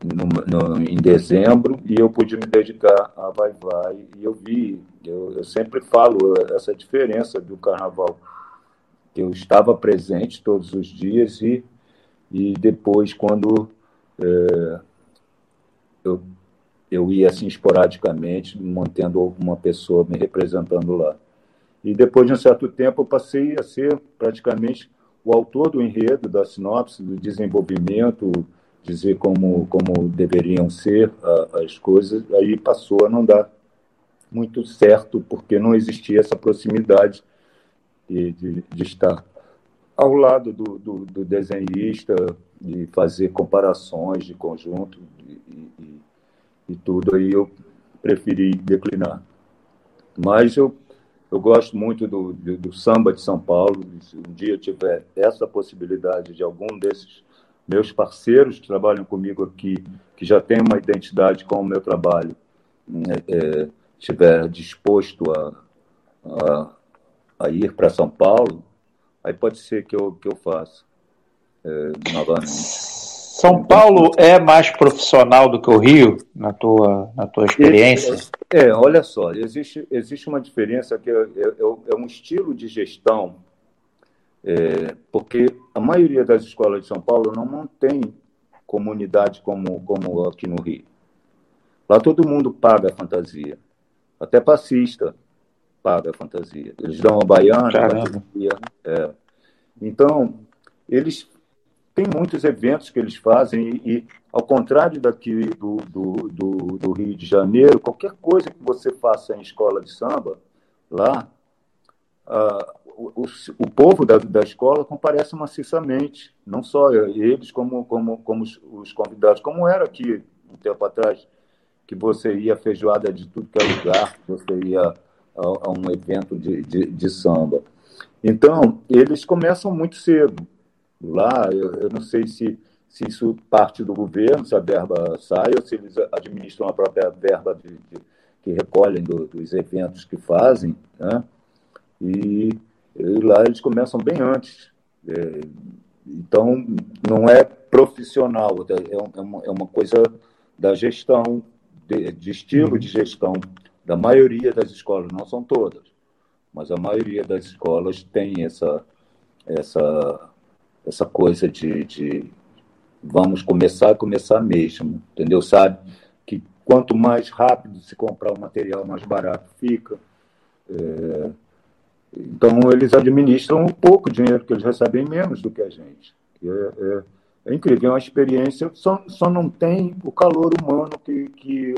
no, no, em dezembro e eu pude me dedicar a Vai Vai e eu vi, eu, eu sempre falo essa diferença do carnaval. Eu estava presente todos os dias e, e depois, quando é, eu, eu ia assim esporadicamente, mantendo uma pessoa me representando lá. E depois de um certo tempo, eu passei a ser praticamente o autor do enredo, da sinopse, do desenvolvimento, dizer como, como deveriam ser a, as coisas, aí passou a não dar muito certo, porque não existia essa proximidade de, de, de estar ao lado do, do, do, desenhista, de fazer comparações de conjunto e, e, e tudo, aí eu preferi declinar. Mas eu, eu gosto muito do, do, do samba de São Paulo, se um dia tiver essa possibilidade de algum desses meus parceiros que trabalham comigo aqui, que já têm uma identidade com o meu trabalho, né, é, estiver disposto a, a, a ir para São Paulo, aí pode ser que eu, que eu faça é, novamente. São Paulo é mais profissional do que o Rio, na tua, na tua experiência? É, é olha só, existe, existe uma diferença que é, é, é um estilo de gestão é, porque a maioria das escolas de São Paulo não mantém comunidade como, como aqui no Rio. Lá todo mundo paga a fantasia. Até passista paga a fantasia. Eles dão a baiana, a fantasia. É. Então, eles têm muitos eventos que eles fazem e, e ao contrário daqui do, do, do, do, Rio de Janeiro, qualquer coisa que você faça em escola de samba, lá, ah, o, o, povo da, da escola comparece maciçamente, não só eles, como, como, como os, os, convidados, como era aqui um tempo atrás, que você ia feijoada de tudo que é lugar, você ia a, a um evento de, de, de, samba. Então, eles começam muito cedo. Lá, eu, eu não sei se, se isso parte do governo, se a verba sai, ou se eles administram a própria verba de, de que recolhem do, dos eventos que fazem, né? E e lá eles começam bem antes. É, então, não é profissional, é, é, uma, é uma coisa da gestão, de, de estilo de gestão da maioria das escolas, não são todas, mas a maioria das escolas tem essa, essa, essa coisa de, de vamos começar a começar mesmo, entendeu? Sabe que quanto mais rápido se comprar o material, mais barato fica. É, então, eles administram um pouco dinheiro, que eles recebem menos do que a gente. É, é, é, incrível, é uma experiência, só, só não tem o calor humano que, que.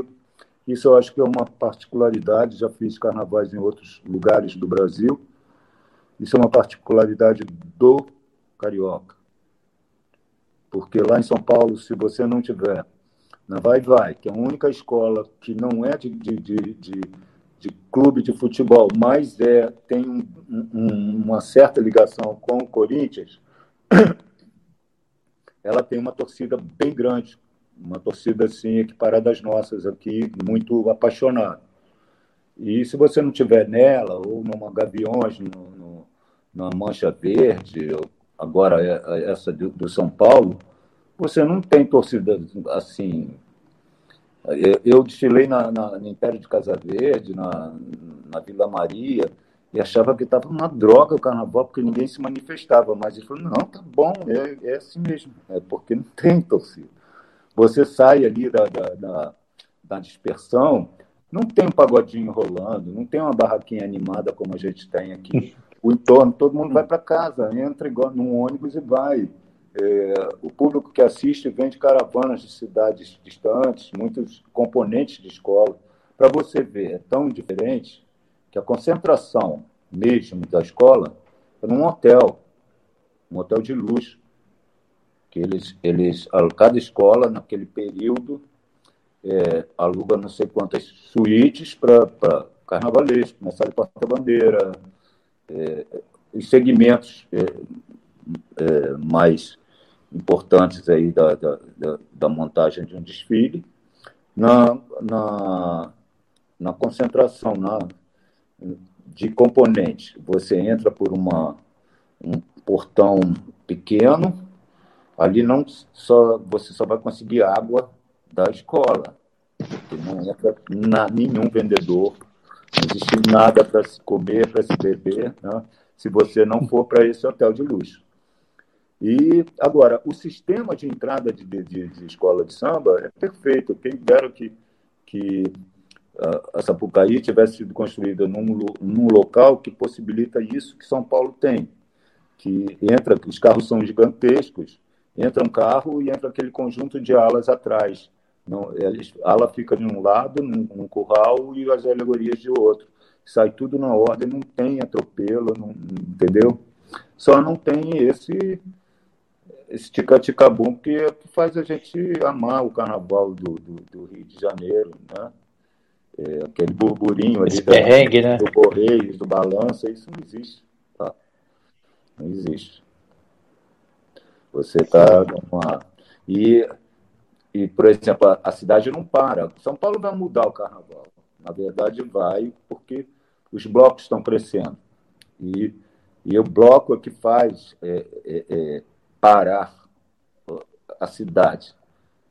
Isso eu acho que é uma particularidade. Já fiz carnavais em outros lugares do Brasil. Isso é uma particularidade do carioca. Porque lá em São Paulo, se você não tiver na Vai Vai, que é a única escola que não é de, de, de, de de clube de futebol, mas é, tem um, um, uma certa ligação com o Corinthians, ela tem uma torcida bem grande, uma torcida assim equiparada às nossas aqui, muito apaixonada. E se você não tiver nela, ou numa Gaviões, no, no, Mancha Verde, agora é, é essa do, São Paulo, você não tem torcida assim eu, eu desfilei na, na, no Império de Casa Verde, na, na Vila Maria, e achava que estava uma droga o carnaval, porque ninguém se manifestava. Mas ele falou: não, tá bom, é, é assim mesmo, é porque não tem torcida. Você sai ali da, da, da, da dispersão, não tem um pagodinho rolando, não tem uma barraquinha animada como a gente tem aqui. O entorno, todo mundo vai para casa, entra igual num ônibus e vai. É, o público que assiste vem de caravanas de cidades distantes, muitos componentes de escola. Para você ver, é tão diferente que a concentração mesmo da escola é num hotel, um hotel de luxo, que eles, eles cada escola, naquele período, é, aluga não sei quantas suítes para carnavalesco, começar de porta-bandeira, os segmentos é, é, mais importantes aí da, da, da, montagem de um desfile, na, na, na concentração na, de componentes. Você entra por uma, um portão pequeno, ali não só você só vai conseguir água da escola. Não entra na, nenhum vendedor, não existe nada para se comer, para se beber, né? se você não for para esse hotel de luxo. E, agora, o sistema de entrada de, de, de escola de samba é perfeito. Quem dera que, que a Sapucaí tivesse sido construída num, num local que possibilita isso que São Paulo tem, que entra, os carros são gigantescos, entra um carro e entra aquele conjunto de alas atrás. Não, a ala fica de um lado, num, num, curral, e as alegorias de outro. Sai tudo na ordem, não tem atropelo, não, entendeu? Só não tem esse esse tica-tica-bum que, é que faz a gente amar o carnaval do, do, do Rio de Janeiro, né? É, aquele burburinho ali da, né? do Correios, do Balança, isso não existe. Tá? Não existe. Você está. E, e, por exemplo, a, a, cidade não para. São Paulo vai mudar o carnaval. Na verdade, vai, porque os blocos estão crescendo. E, e o bloco é que faz é, é, é parar a cidade.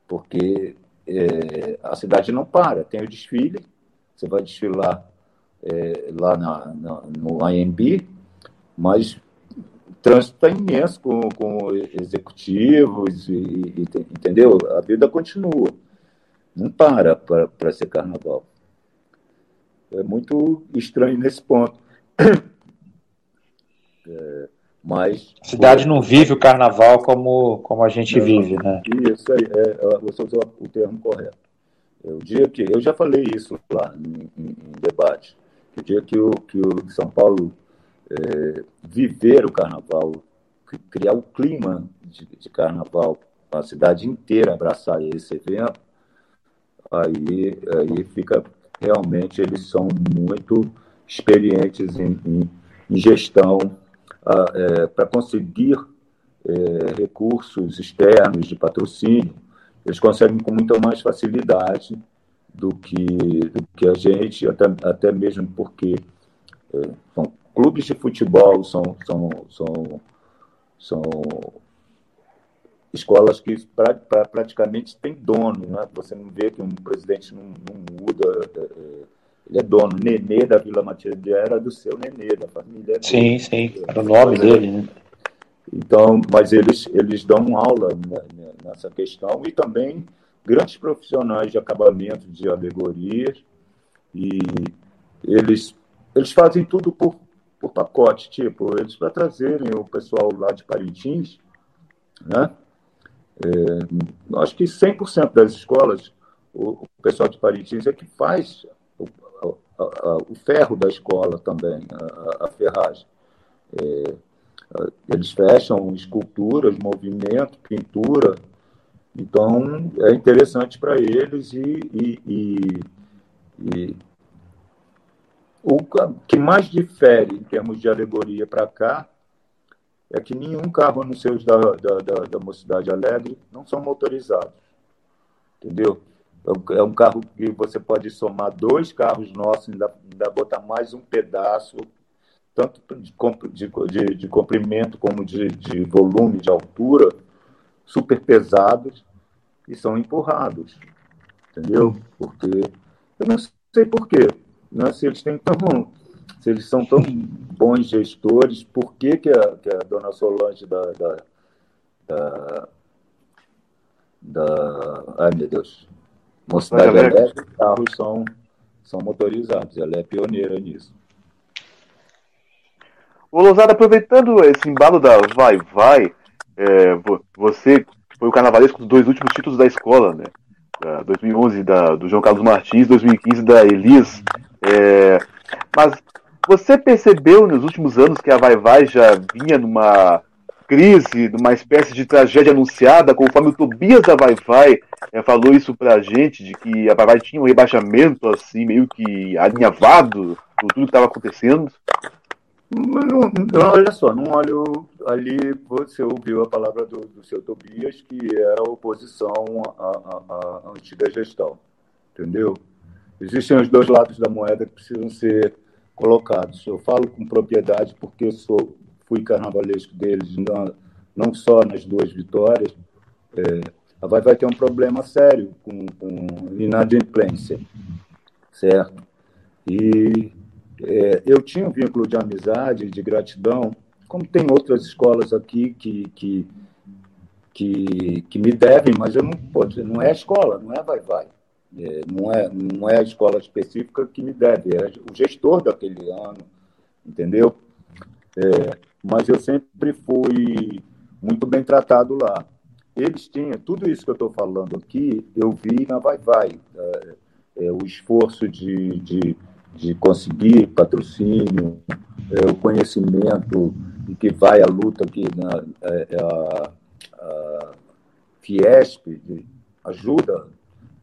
Porque é, a cidade não para. Tem o desfile, você vai desfilar é, lá na, na, no AMB, mas trânsito está imenso com, com executivos, e, e, entendeu? A vida continua. Não para para ser carnaval. É muito estranho nesse ponto. É, mas. A cidade não vive o carnaval como, como a gente vive, né? Isso aí, é, você usou o termo correto. O dia que eu já falei isso lá em, em, em debate, o dia que o, que o São Paulo é, viver o carnaval, criar o clima de, de carnaval, a cidade inteira abraçar esse evento, aí, aí fica realmente eles são muito experientes em, em, em gestão é, para conseguir é, recursos externos de patrocínio eles conseguem com muita mais facilidade do que, do que a gente, até, até mesmo porque é, são clubes de futebol, são, são, são, são escolas que pra, pra, praticamente têm dono, né? Você não vê que um presidente não, não muda, é, é ele é dono. Nenê da Vila Matias era do seu Nenê, da família. Sim, dele. sim, era o nome dele, né? Então, mas eles, eles dão aula nessa questão e também grandes profissionais de acabamento de alegorias e eles, eles fazem tudo por, por pacote, tipo, eles para trazerem o pessoal lá de Parintins, né? É, acho que 100% das escolas, o, o, pessoal de Parintins é que faz o, a, a, o ferro da escola também, a, a ferragem. É, eles fecham esculturas, movimento, pintura. Então, é interessante para eles e, e, e, e, o que mais difere em termos de alegoria para cá é que nenhum carro anuncios da, da, da, da Mocidade Alegre não são motorizados. Entendeu? É um carro que você pode somar dois carros nossos, ainda, ainda botar mais um pedaço tanto de, de, de comprimento como de, de volume, de altura, super pesados e são empurrados. Entendeu? Porque eu não sei por quê. Né? Se eles têm tão. Se eles são tão bons gestores, por que, que, a, que a dona Solange da, da, da, da ai meu Deus, Mocidade Elétrica, carros são, são motorizados. Ela é pioneira nisso. Ô, Lousada, aproveitando esse embalo da Vai Vai, é, você foi o carnavalesco dos dois últimos títulos da escola, né? 2011 da, do João Carlos Martins, 2015 da Elis. É, mas você percebeu nos últimos anos que a Vai Vai já vinha numa crise, numa espécie de tragédia anunciada, conforme o Tobias da Vai Vai é, falou isso pra gente, de que a Vai Vai tinha um rebaixamento assim, meio que alinhavado por tudo que estava acontecendo? Não, não, olha só, não olho ali, você ouviu a palavra do, do seu Tobias, que era oposição à, à, à antiga gestão, entendeu? Existem os dois lados da moeda que precisam ser colocados. Eu falo com propriedade porque eu sou, fui carnavalesco deles, não, não só nas duas vitórias, é, a Vai vai ter um problema sério com, com inadimplência, certo? E é, eu tinha um vínculo de amizade, de gratidão, como tem outras escolas aqui que, que, que, que me devem, mas eu não, pô, não é escola, não é Vai Vai. É, não, é, não é a escola específica que me deve, é o gestor daquele ano, entendeu? É, mas eu sempre fui muito bem tratado lá. Eles tinham, tudo isso que eu estou falando aqui, eu vi na Vai Vai. É, é, o esforço de, de, de conseguir patrocínio, é, o conhecimento e que vai a luta aqui na é, a, a Fiesp ajuda.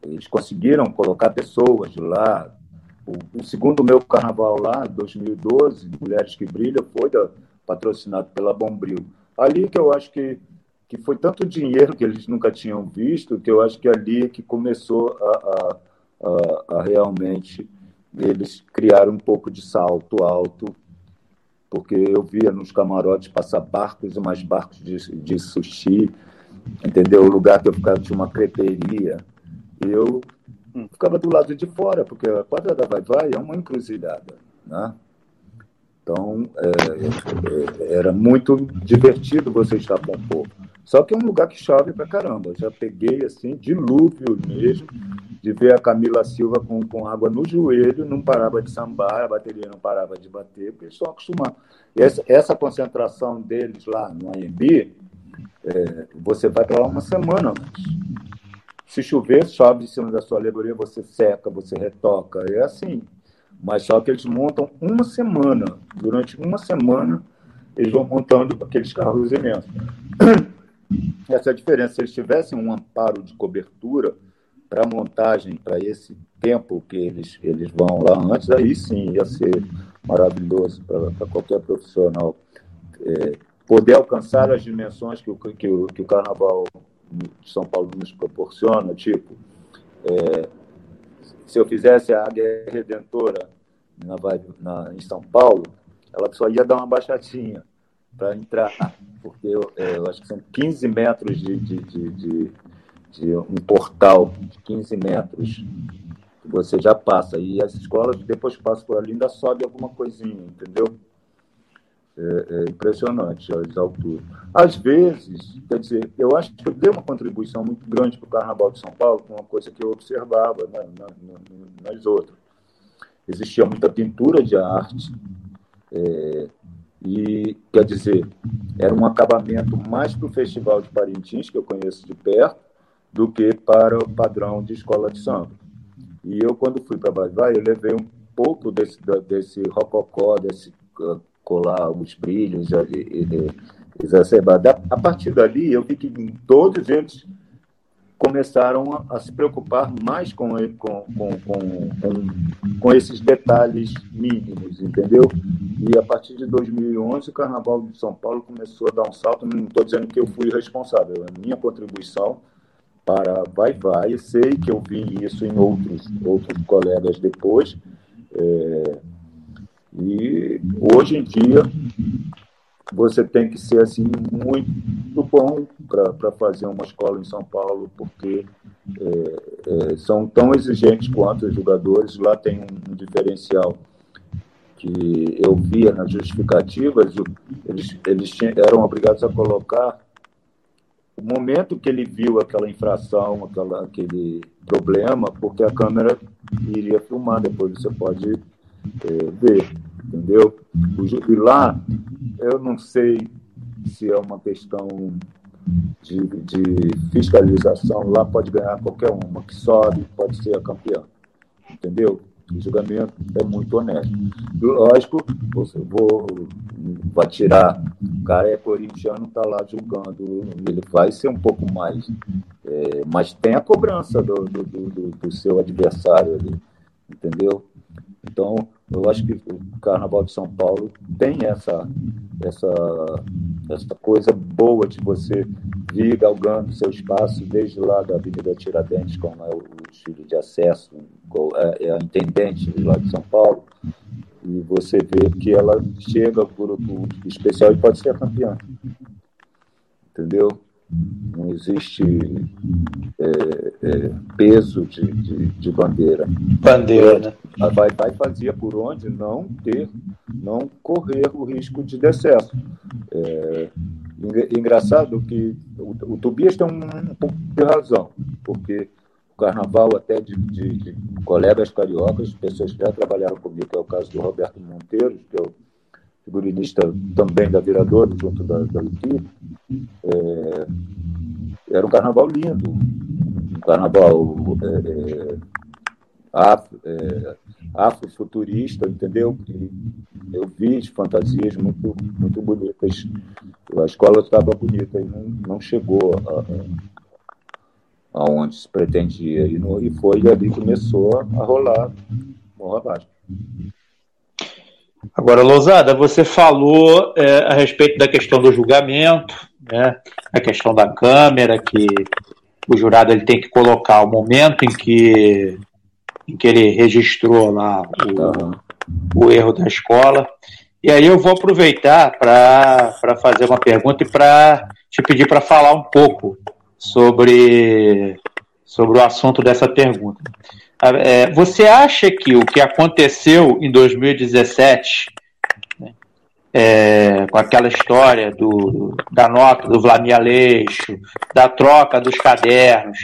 Eles conseguiram colocar pessoas lá. O, o segundo meu carnaval lá, 2012, Mulheres que Brilham, foi da, patrocinado pela Bombril. Ali que eu acho que, que foi tanto dinheiro que eles nunca tinham visto, que eu acho que ali que começou a, a, a, a realmente eles criaram um pouco de salto alto, porque eu via nos camarotes passar barcos e mais barcos de, de sushi, entendeu? O lugar que eu ficava tinha uma creperia. Eu ficava do lado de fora, porque a quadra da Vai Vai é uma encruzilhada, né? Então, é, é, era muito divertido você estar com o povo. Só que é um lugar que chove pra caramba. Eu já peguei, assim, dilúvio mesmo, de ver a Camila Silva com, com água no joelho, não parava de sambar, a bateria não parava de bater, porque eles estão acostumados. Essa, essa concentração deles lá no AMB, é, você vai para lá uma semana antes. Se chover, chove em cima da sua alegoria, você seca, você retoca. É assim. Mas só que eles montam uma semana. Durante uma semana, eles vão montando aqueles carros imensos. Essa é a diferença. Se eles tivessem um amparo de cobertura para montagem, para esse tempo que eles, eles vão lá antes, aí sim ia ser maravilhoso para qualquer profissional. É, poder alcançar as dimensões que o, que o, que o Carnaval São Paulo nos proporciona, tipo, é, se eu fizesse a Águia Redentora na, na, em São Paulo, ela só ia dar uma baixadinha para entrar, porque eu, é, eu, acho que são 15 metros de, de, de, de, de um portal de 15 metros que você já passa. E as escolas, depois que passa por ali, ainda sobe alguma coisinha, entendeu? É, é, impressionante as alturas. Às vezes, quer dizer, eu acho que eu dei uma contribuição muito grande para o Carnaval de São Paulo, com uma coisa que eu observava né, na, na, nas outras. Existia muita pintura de arte, é, e, quer dizer, era um acabamento mais para o Festival de Parintins, que eu conheço de perto, do que para o padrão de escola de samba. E eu, quando fui para Vai, eu levei um pouco desse, desse rococó, desse colar os brilhos exacerbados. A partir dali, eu vi que todos eles começaram a, se preocupar mais com, com, com, com, esses detalhes mínimos, entendeu? E a partir de 2011, o Carnaval de São Paulo começou a dar um salto. Não estou dizendo que eu fui responsável, é a minha contribuição para Vai Vai. Sei que eu vi isso em outros, outros colegas depois. É, e hoje em dia você tem que ser assim muito bom para fazer uma escola em São Paulo, porque é, é, são tão exigentes quanto os jogadores. Lá tem um, um diferencial que eu via nas justificativas, eles, eles tinham, eram obrigados a colocar o momento que ele viu aquela infração, aquela, aquele problema, porque a câmera iria filmar, depois você pode é, ver, entendeu? E lá, eu não sei se é uma questão de, de, fiscalização, lá pode ganhar qualquer uma, que sobe, pode ser a campeã, entendeu? O julgamento é muito honesto. Lógico, você vou, vai tirar, o cara é corintiano, está lá julgando, ele vai ser um pouco mais, é, mas tem a cobrança do, do, do, do seu adversário ali, entendeu? Então, eu acho que o Carnaval de São Paulo tem essa, essa, essa coisa boa de você vir galgando seu espaço desde lá da Avenida Tiradentes, como é o estilo de acesso, é, é a intendente lá de São Paulo, e você vê que ela chega por grupo especial e pode ser campeã. Entendeu? Não existe é, é, peso de, de, de, bandeira. Bandeira, né? A Vai Vai fazia por onde não ter, não correr o risco de decesso. É, engraçado que o, o Tobias tem um, um, pouco de razão, porque o carnaval até de, de, de, colegas cariocas, pessoas que já trabalharam comigo, que é o caso do Roberto Monteiro, que é o figurinista também da Viradouro, junto da, da equipe, é, era um carnaval lindo, um carnaval é, é afro, é, afrofuturista, entendeu? E eu vi fantasias muito, muito bonitas. A escola estava bonita e não, não chegou a, aonde se pretendia. E, no, e foi ali que começou a rolar morra abaixo. Agora, Lousada, você falou é, a respeito da questão do julgamento, né? a questão da câmera, que o jurado ele tem que colocar o momento em que, em que ele registrou lá o, o erro da escola. E aí eu vou aproveitar para fazer uma pergunta e para te pedir para falar um pouco sobre, sobre o assunto dessa pergunta. É, você acha que o que aconteceu em 2017, né, é, com aquela história do, da nota do Vladimir Aleixo, da troca dos cadernos,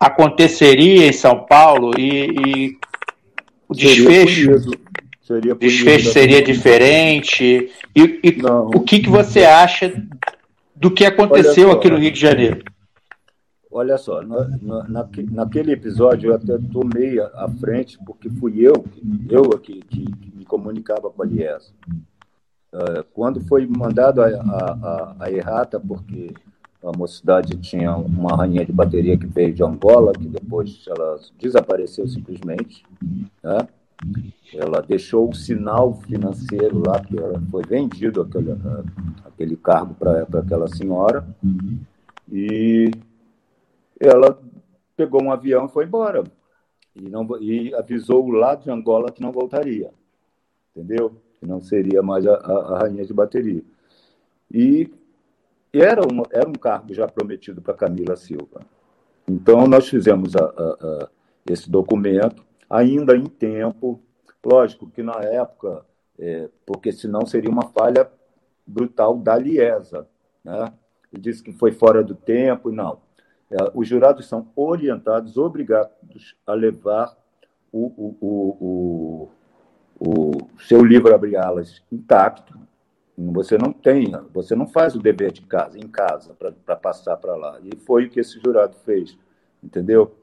aconteceria em São Paulo e, e o desfecho? seria, desfecho seria diferente? E, e o que, que você acha do que aconteceu aqui no Rio de Janeiro? Olha só, na, na, naquele episódio eu até tomei a, frente, porque fui eu, eu aqui, que, que me comunicava com a Liesa. Uh, quando foi mandado a, a, a, errata, porque a mocidade tinha uma rainha de bateria que veio de Angola, que depois ela desapareceu simplesmente, né? ela deixou o sinal financeiro lá, que foi vendido aquele, aquele cargo para aquela senhora, e ela pegou um avião e foi embora. E, não, e avisou o lado de Angola que não voltaria. Entendeu? Que não seria mais a, a, a rainha de bateria. E, era, um, era um cargo já prometido para Camila Silva. Então, nós fizemos a, a, esse documento, ainda em tempo. Lógico que na época, é, porque senão seria uma falha brutal da Liesa. Né? Ele disse que foi fora do tempo, não. É, os jurados são orientados, obrigados a levar o, o, o, o, seu livro abre alas intacto. Você não tem, você não faz o dever de casa em casa para passar para lá. E foi o que esse jurado fez, entendeu?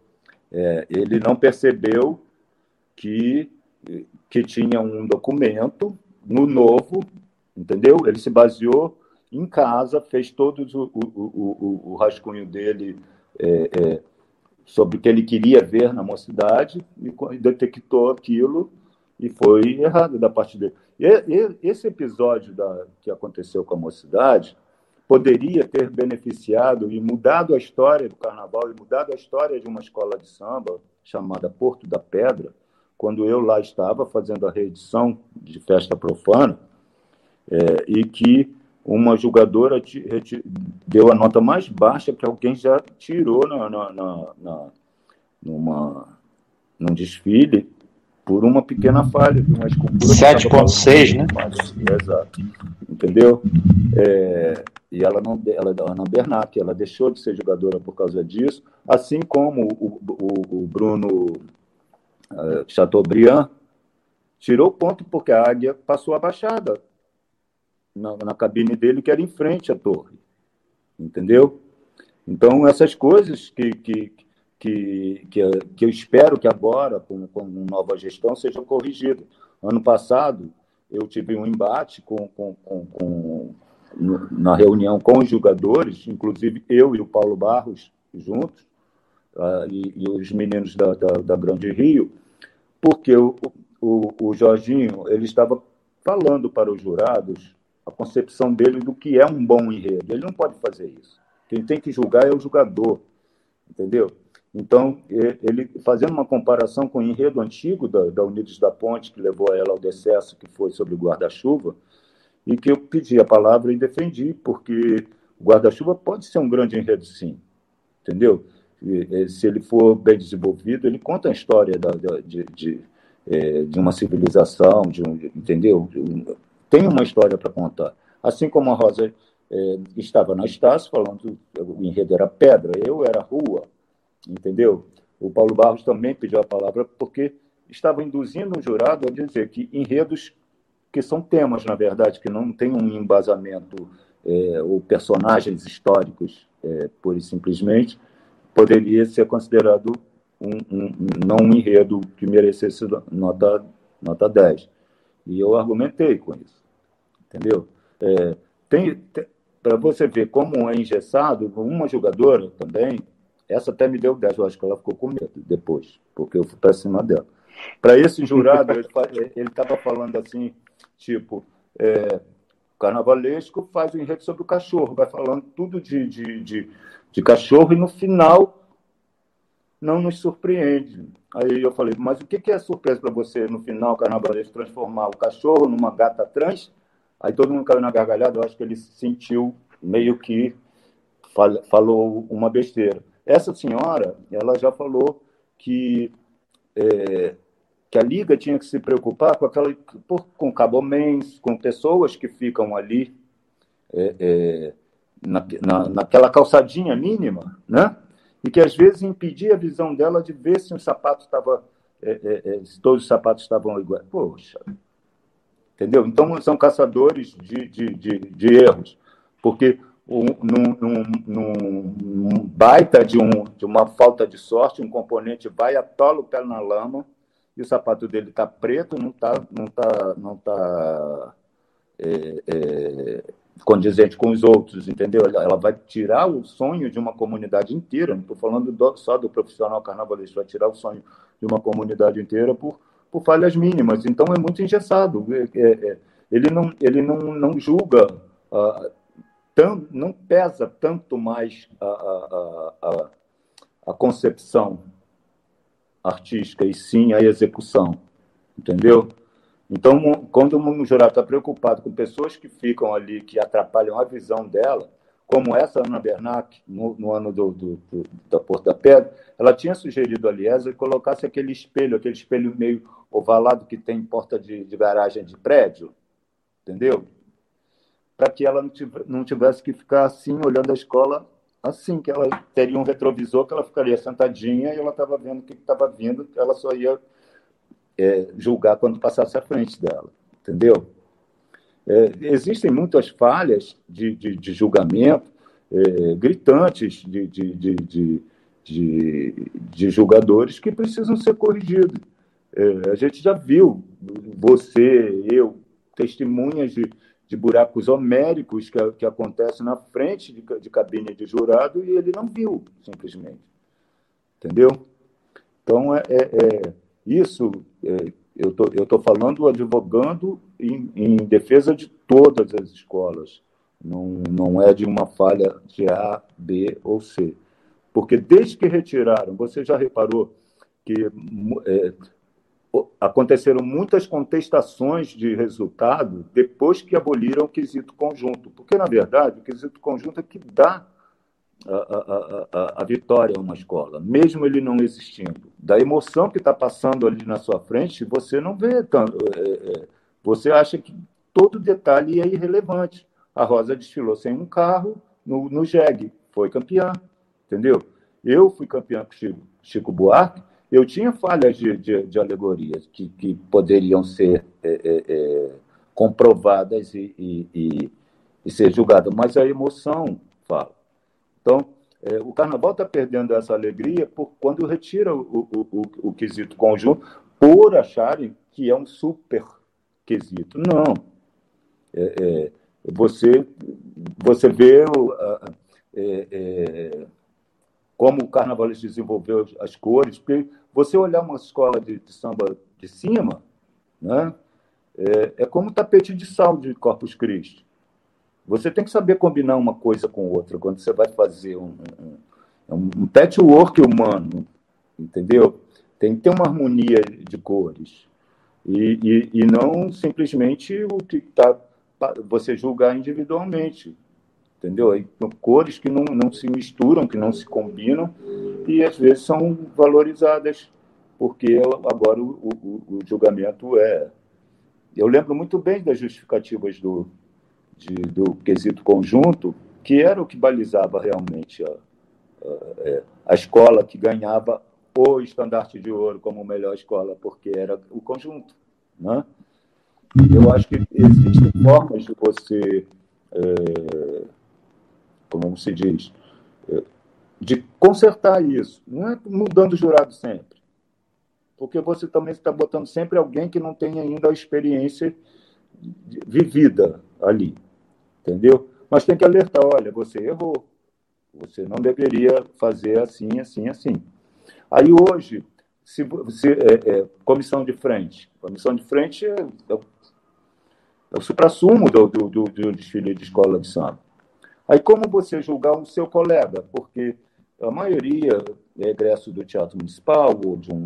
É, ele não percebeu que que tinha um documento no novo, entendeu? Ele se baseou em casa, fez todo o, o, o, o rascunho dele é, é, sobre o que ele queria ver na mocidade e detectou aquilo e foi errado da parte dele. E, e, esse episódio da, que aconteceu com a mocidade poderia ter beneficiado e mudado a história do carnaval e mudado a história de uma escola de samba chamada Porto da Pedra, quando eu lá estava fazendo a reedição de Festa Profana, é, e que uma jogadora deu a nota mais baixa que alguém já tirou na, na, na, na numa, num desfile por uma pequena falha de uma escultura. 7,6, né? Exato. Entendeu? É, e ela não, ela é Ana Bernat, ela deixou de ser jogadora por causa disso, assim como o, o, o Bruno uh, Chateaubriand tirou ponto porque a águia passou abaixada na, na cabine dele, que era em frente à torre. Entendeu? Então, essas coisas que, que, que, que, que eu espero que agora, com, com nova gestão, sejam corrigidas. Ano passado, eu tive um embate com, com, com, com, na reunião com os jogadores, inclusive eu e o Paulo Barros juntos, uh, e, e, os meninos da, da, da, Grande Rio, porque o, o, o Jorginho ele estava falando para os jurados a concepção dele do que é um bom enredo. Ele não pode fazer isso. Quem tem que julgar é o jogador, entendeu? Então, ele fazendo uma comparação com o enredo antigo da, da Unidos da Ponte, que levou ela ao decesso, que foi sobre o guarda-chuva, e que eu pedi a palavra e defendi, porque o guarda-chuva pode ser um grande enredo, sim. Entendeu? se ele for bem desenvolvido, ele conta a história da, de, de, é, de, uma civilização, de um, entendeu? Tem uma história para contar. Assim como a Rosa é, estava na Estácio falando o enredo era pedra, eu era rua, entendeu? O Paulo Barros também pediu a palavra porque estava induzindo o jurado a dizer que enredos que são temas, na verdade, que não tem um embasamento é, ou personagens históricos, é, pura e simplesmente, poderia ser considerado um, um, não um enredo que merecesse nota, nota 10. E eu argumentei com isso, entendeu? É, tem, tem para você ver como é engessado, uma jogadora também, essa até me deu 10, eu acho que ela ficou com medo depois, porque eu fui para cima dela. Para esse jurado, ele estava falando assim, tipo, é, carnavalesco faz o enredo sobre o cachorro, vai falando tudo de, de, de, de cachorro e no final não nos surpreende. Aí eu falei, mas o que é surpresa para você no final, carnavalesco, transformar o cachorro numa gata trans? Aí todo mundo caiu na gargalhada, eu acho que ele sentiu meio que falou uma besteira. Essa senhora, ela já falou que é, que a liga tinha que se preocupar com aquela com cabomens, com pessoas que ficam ali é, é, na, na, naquela calçadinha mínima, né? E que às vezes impedia a visão dela de ver se o sapato estava é, é, é, se todos os sapatos estavam iguais. Poxa, entendeu? Então são caçadores de, de, de, de erros, porque um, num, num, num, baita de, um, de uma falta de sorte, um componente vai atola o pé na lama e o sapato dele está preto, não está não tá, não tá, é, é, condizente com os outros, entendeu? Ela vai tirar o sonho de uma comunidade inteira, não estou falando do, só do profissional carnavalesco, vai tirar o sonho de uma comunidade inteira por, por falhas mínimas. Então é muito engessado. É, é, é ele não, ele não, não julga, uh, tam, não pesa tanto mais a, a, a, a concepção artística, e sim a execução. Entendeu? Então, quando o jurado está preocupado com pessoas que ficam ali, que atrapalham a visão dela, como essa Ana Bernac, no, no ano do, do, do, da Porta Pedra, ela tinha sugerido a Liesa que colocasse aquele espelho, aquele espelho meio ovalado que tem porta de, de garagem de prédio, entendeu? Para que ela não tivesse que ficar assim, olhando a escola assim, que ela teria um retrovisor que ela ficaria sentadinha e ela estava vendo o que estava vindo, ela só ia é, julgar quando passasse à frente dela, entendeu? É, existem muitas falhas de, de, de julgamento é, gritantes de, de, de, julgadores que precisam ser corrigidos. É, a gente já viu, você, eu, testemunhas de, de buracos homéricos que, que acontecem na frente de, de cabine de jurado e ele não viu, simplesmente. Entendeu? Então, é, é, é isso, é, eu tô, estou falando, advogando em, em, defesa de todas as escolas. Não, não é de uma falha de A, B ou C. Porque desde que retiraram, você já reparou que é, aconteceram muitas contestações de resultado depois que aboliram o quesito conjunto, porque, na verdade, o quesito conjunto é que dá a, a, a, a vitória a uma escola, mesmo ele não existindo. Da emoção que está passando ali na sua frente, você não vê tanto. É, é, você acha que todo detalhe é irrelevante. A Rosa desfilou sem um carro no, no JEG, foi campeã, entendeu? Eu fui campeã com Chico, Chico Buarque, eu tinha falhas de, de, de alegorias que, que, poderiam ser é, é, é, comprovadas e, e, e, e, ser julgadas, mas a emoção fala. Então, é, o carnaval está perdendo essa alegria por quando retira o, o, o, o, quesito conjunto por acharem que é um super quesito. Não. É, é, você, você vê o, como o carnaval desenvolveu as cores, porque você olhar uma escola de, de samba de cima, né, é, é como um tapete de sal de Corpus Christi. Você tem que saber combinar uma coisa com outra quando você vai fazer um, um, um patchwork humano, entendeu? Tem que ter uma harmonia de cores. E, e, e não simplesmente o que está você julgar individualmente. entendeu? Aí, cores que não, não se misturam, que não se combinam, e às vezes são valorizadas, porque agora o, o, o julgamento é. Eu lembro muito bem das justificativas do, de, do quesito conjunto, que era o que balizava realmente a, a, é, a escola que ganhava o estandarte de ouro como melhor escola, porque era o conjunto. Né? Eu acho que existem formas de você, é, como se diz, é, de consertar isso. Não é mudando o jurado sempre. Porque você também está botando sempre alguém que não tem ainda a experiência vivida ali. Entendeu? Mas tem que alertar: olha, você errou. Você não deveria fazer assim, assim, assim. Aí hoje, se, se é, é, comissão de frente. Comissão de frente é, é, é o supra-sumo do, do, do, do desfile de escola de samba. Aí como você julgar o seu colega? Porque a maioria é egresso do Teatro Municipal ou de um,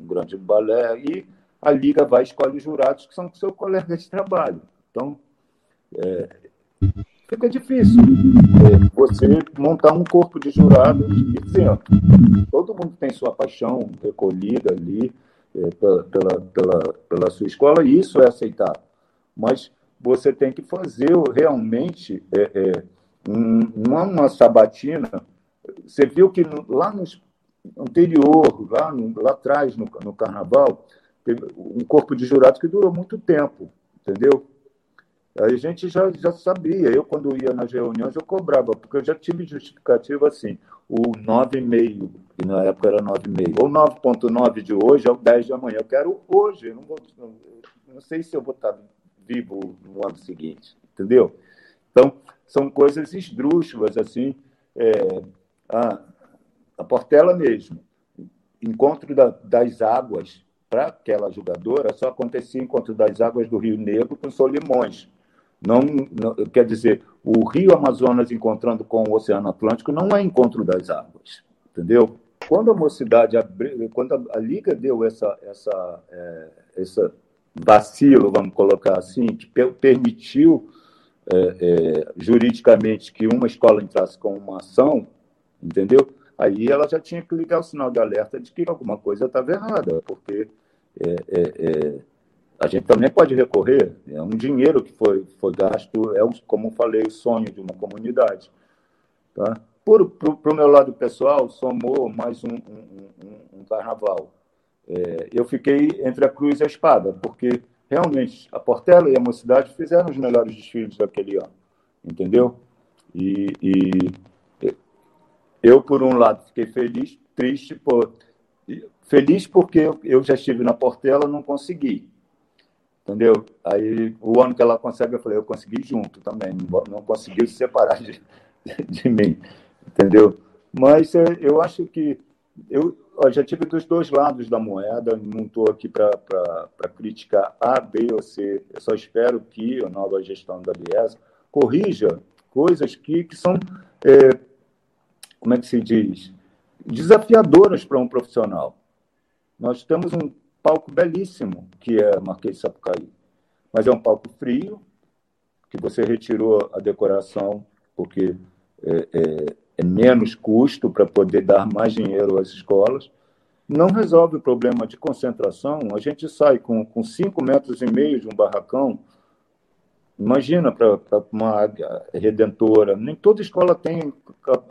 um grande balé, e a Liga vai escolher jurados que são seus colegas de trabalho. Então, é, fica difícil você montar um corpo de jurados e dizer, todo mundo tem sua paixão recolhida ali é, pela, pela, pela, sua escola, e isso é aceitável. Mas você tem que fazer realmente é, é, um, uma, uma sabatina. Você viu que lá no anterior, lá, no, lá atrás, no, no Carnaval, teve um corpo de jurados que durou muito tempo, entendeu? A gente já, já sabia. Eu, quando ia nas reuniões, eu cobrava, porque eu já tive justificativa assim. O 9,5, que na época era 9,5, ou 9,9 de hoje, é o 10 de amanhã. Eu quero hoje. Eu não, vou, não, sei se eu vou estar vivo no ano seguinte, entendeu? Então, são coisas esdrúxulas, assim. É, a, a Portela mesmo, encontro da, das águas para aquela jogadora só acontecia encontro das águas do Rio Negro com Solimões. Não, não, quer dizer, o Rio Amazonas encontrando com o Oceano Atlântico não é encontro das águas, entendeu? Quando a mocidade, quando a, a Liga deu essa, essa, é, essa vacilo, vamos colocar assim, que permitiu é, é, juridicamente que uma escola entrasse com uma ação, entendeu? Aí ela já tinha que ligar o sinal de alerta de que alguma coisa estava errada, porque é, é, é a gente também pode recorrer, é um dinheiro que foi, foi gasto, é, um, como falei, o sonho de uma comunidade. Tá? Para o meu lado pessoal, somou mais um, um, um carnaval. É, eu fiquei entre a cruz e a espada, porque realmente a Portela e a Mocidade fizeram os melhores desfiles daquele ano, entendeu? E, e eu, por um lado, fiquei feliz, triste, por, feliz porque eu, já estive na Portela não consegui entendeu? Aí, o ano que ela consegue, eu falei, eu consegui junto também, não, conseguiu se separar de, de mim, entendeu? Mas eu acho que eu ó, já tive dos dois lados da moeda, não estou aqui para criticar A, B ou C, eu só espero que a nova gestão da Biesa corrija coisas que, que são, é, como é que se diz, desafiadoras para um profissional. Nós temos um palco belíssimo, que é Marquês de Sapucaí. Mas é um palco frio, que você retirou a decoração, porque é, é, é menos custo para poder dar mais dinheiro às escolas. Não resolve o problema de concentração. A gente sai com, com cinco metros e meio de um barracão. Imagina para uma redentora. Nem toda escola tem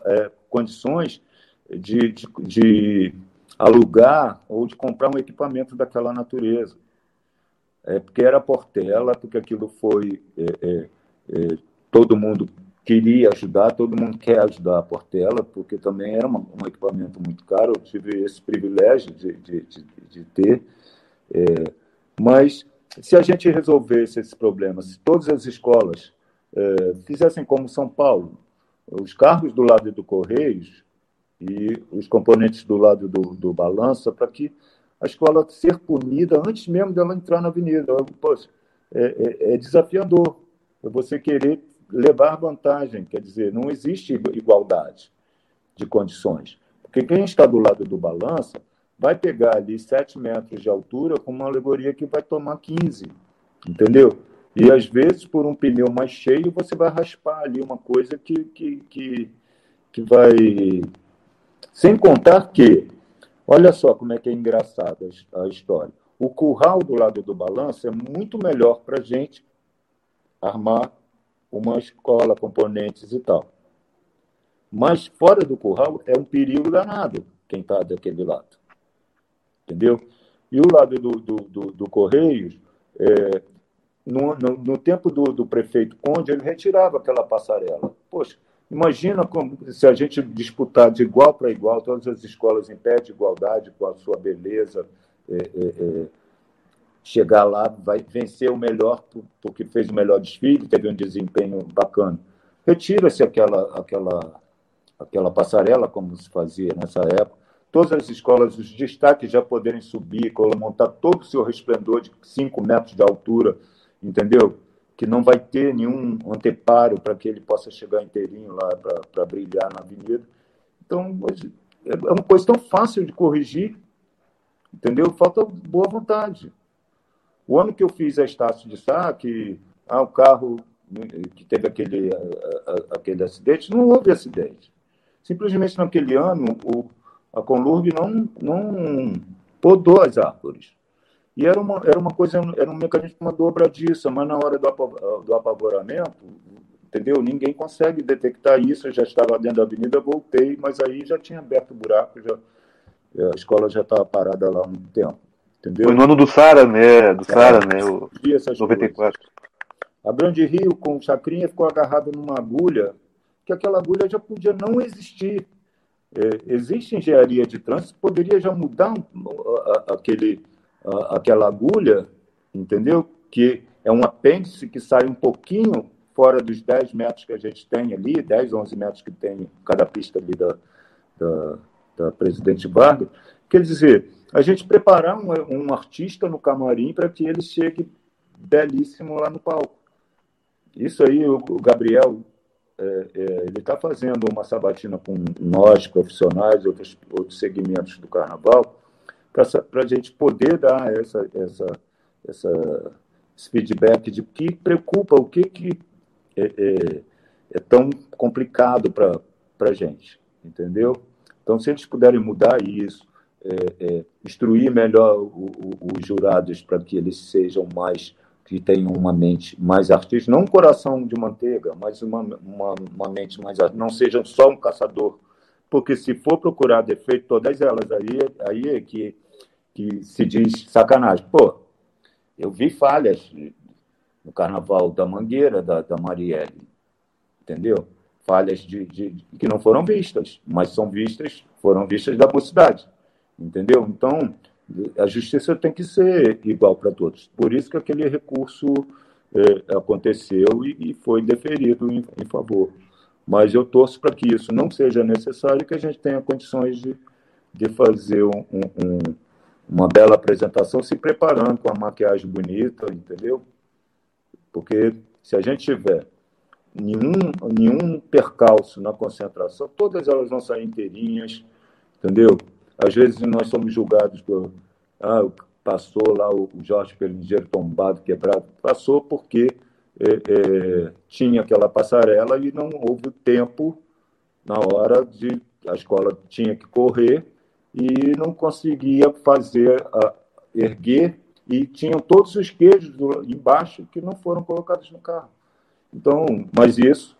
é, condições de, de, de alugar ou de comprar um equipamento daquela natureza. É, porque era Portela, porque aquilo foi. É, é, é, todo mundo queria ajudar, todo mundo quer ajudar a Portela, porque também era uma, um equipamento muito caro. Eu tive esse privilégio de, de, de, de ter. É, mas se a gente resolvesse esse problema, se todas as escolas é, fizessem como São Paulo, os carros do lado do Correios e os componentes do lado do, do balança para que a escola ser punida antes mesmo dela entrar na avenida. Poxa, é, é, é desafiador você querer levar vantagem, quer dizer, não existe igualdade de condições. Porque quem está do lado do balança vai pegar ali 7 metros de altura com uma alegoria que vai tomar 15, entendeu? E às vezes, por um pneu mais cheio, você vai raspar ali uma coisa que, que, que, que vai. Sem contar que, olha só como é que é engraçada a história. O curral do lado do balanço é muito melhor para a gente armar uma escola, componentes e tal. Mas fora do curral é um perigo danado quem está daquele lado. Entendeu? E o lado do, do, do, do Correios, é, no, no, no, tempo do, do prefeito Conde, ele retirava aquela passarela. Poxa, imagina como, se a gente disputar de igual para igual, todas as escolas em pé de igualdade, com a sua beleza, é, é, é, chegar lá, vai vencer o melhor, porque fez o melhor desfile, teve um desempenho bacana. Retira-se aquela, aquela, aquela passarela, como se fazia nessa época, todas as escolas, os destaques já poderem subir, montar todo o seu resplendor de 5 metros de altura, entendeu? Que não vai ter nenhum anteparo para que ele possa chegar inteirinho lá para brilhar na avenida. Então, é uma coisa tão fácil de corrigir, entendeu? Falta boa vontade. O ano que eu fiz a Estácio de Sá, que ah, o carro que teve aquele, aquele acidente, não houve acidente. Simplesmente naquele ano, o, a Conlurb não, não podou as árvores. E era uma, era uma coisa, era um mecanismo, uma dobradiça, mas na hora do, do apavoramento, entendeu? Ninguém consegue detectar isso. Eu já estava dentro da avenida, voltei, mas aí já tinha aberto o buraco, já, a escola já estava parada lá há um tempo. Entendeu? Foi no ano do Sara, né? Do Sara, né? O 94. Coisas. A Grande Rio, com Chacrinha, ficou agarrado numa agulha, que aquela agulha já podia não existir. É, existe engenharia de trânsito, poderia já mudar aquele, aquela agulha, entendeu? Que é um apêndice que sai um pouquinho fora dos 10 metros que a gente tem ali, 10, 11 metros que tem cada pista ali da, da, da Presidente Vargas. Quer dizer, a gente preparar um, um artista no camarim para que ele chegue belíssimo lá no palco. Isso aí o, o Gabriel é, é, ele está fazendo uma sabatina com nós, profissionais, outros, outros segmentos do carnaval, para a gente poder dar essa, essa, essa, esse feedback de que preocupa, o que, que é, é, é tão complicado para a gente, entendeu? Então, se eles puderem mudar isso, é, é, instruir melhor os jurados para que eles sejam mais que tenham uma mente mais artística, não um coração de manteiga, mas uma, uma, uma mente mais artística, não seja só um caçador. Porque se for procurar defeito, todas elas aí, aí é que, que se diz sacanagem. Pô, eu vi falhas no carnaval da Mangueira, da, da Marielle, entendeu? Falhas de, de, que não foram vistas, mas são vistas, foram vistas da mocidade, entendeu? Então, a justiça tem que ser igual para todos. Por isso que aquele recurso é, aconteceu e, e, foi deferido em, em, favor. Mas eu torço para que isso não seja necessário e que a gente tenha condições de, de fazer um, um, uma bela apresentação, se preparando com a maquiagem bonita, entendeu? Porque se a gente tiver nenhum, nenhum percalço na concentração, todas elas vão sair inteirinhas, entendeu? Às vezes nós somos julgados por. Ah, passou lá o Jorge Pelingeiro tombado, quebrado. Passou porque é, é, tinha aquela passarela e não houve tempo na hora de. A escola tinha que correr e não conseguia fazer, a, erguer, e tinham todos os queijos do, embaixo que não foram colocados no carro. Então, mas isso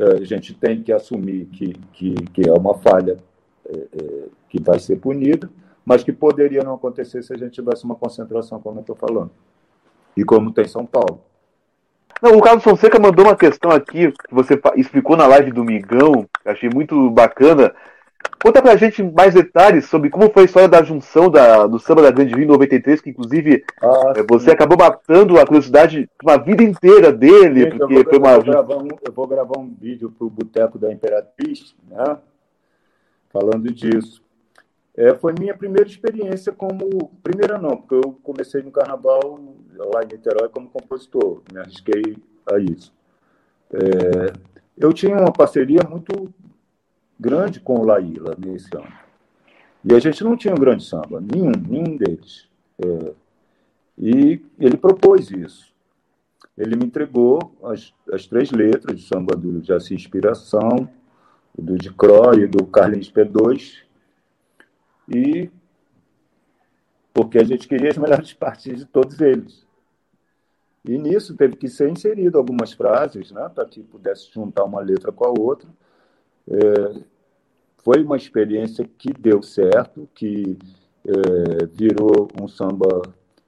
é, a gente tem que assumir que, que, que é uma falha é, é, que vai ser punido, mas que poderia não acontecer se a gente tivesse uma concentração, como eu estou falando. E como tem São Paulo. Não, o Carlos Fonseca mandou uma questão aqui, que você explicou na live do Migão, achei muito bacana. Conta pra gente mais detalhes sobre como foi a história da junção da, do samba da Grande Rio em 93, que inclusive ah, é, você acabou matando a curiosidade uma vida inteira dele, Gente, porque vou, foi uma. Eu vou, gravar um, eu vou gravar um vídeo pro Boteco da Imperatriz, né? falando disso. É, foi minha primeira experiência como. Primeira não, porque eu comecei no carnaval lá em Niterói como compositor, me arrisquei a isso. É, eu tinha uma parceria muito grande com o Laíla nesse ano. E a gente não tinha um grande samba, nenhum, nenhum deles. É, e ele propôs isso. ele me entregou as, as três letras do samba do Jaci Inspiração, do de Croy e do Carlinhos P2, e porque a gente queria as melhores partes de todos eles. E nisso teve que ser inserido algumas frases, né, para que pudesse juntar uma letra com a outra. É, foi uma experiência que deu certo, que é, virou um samba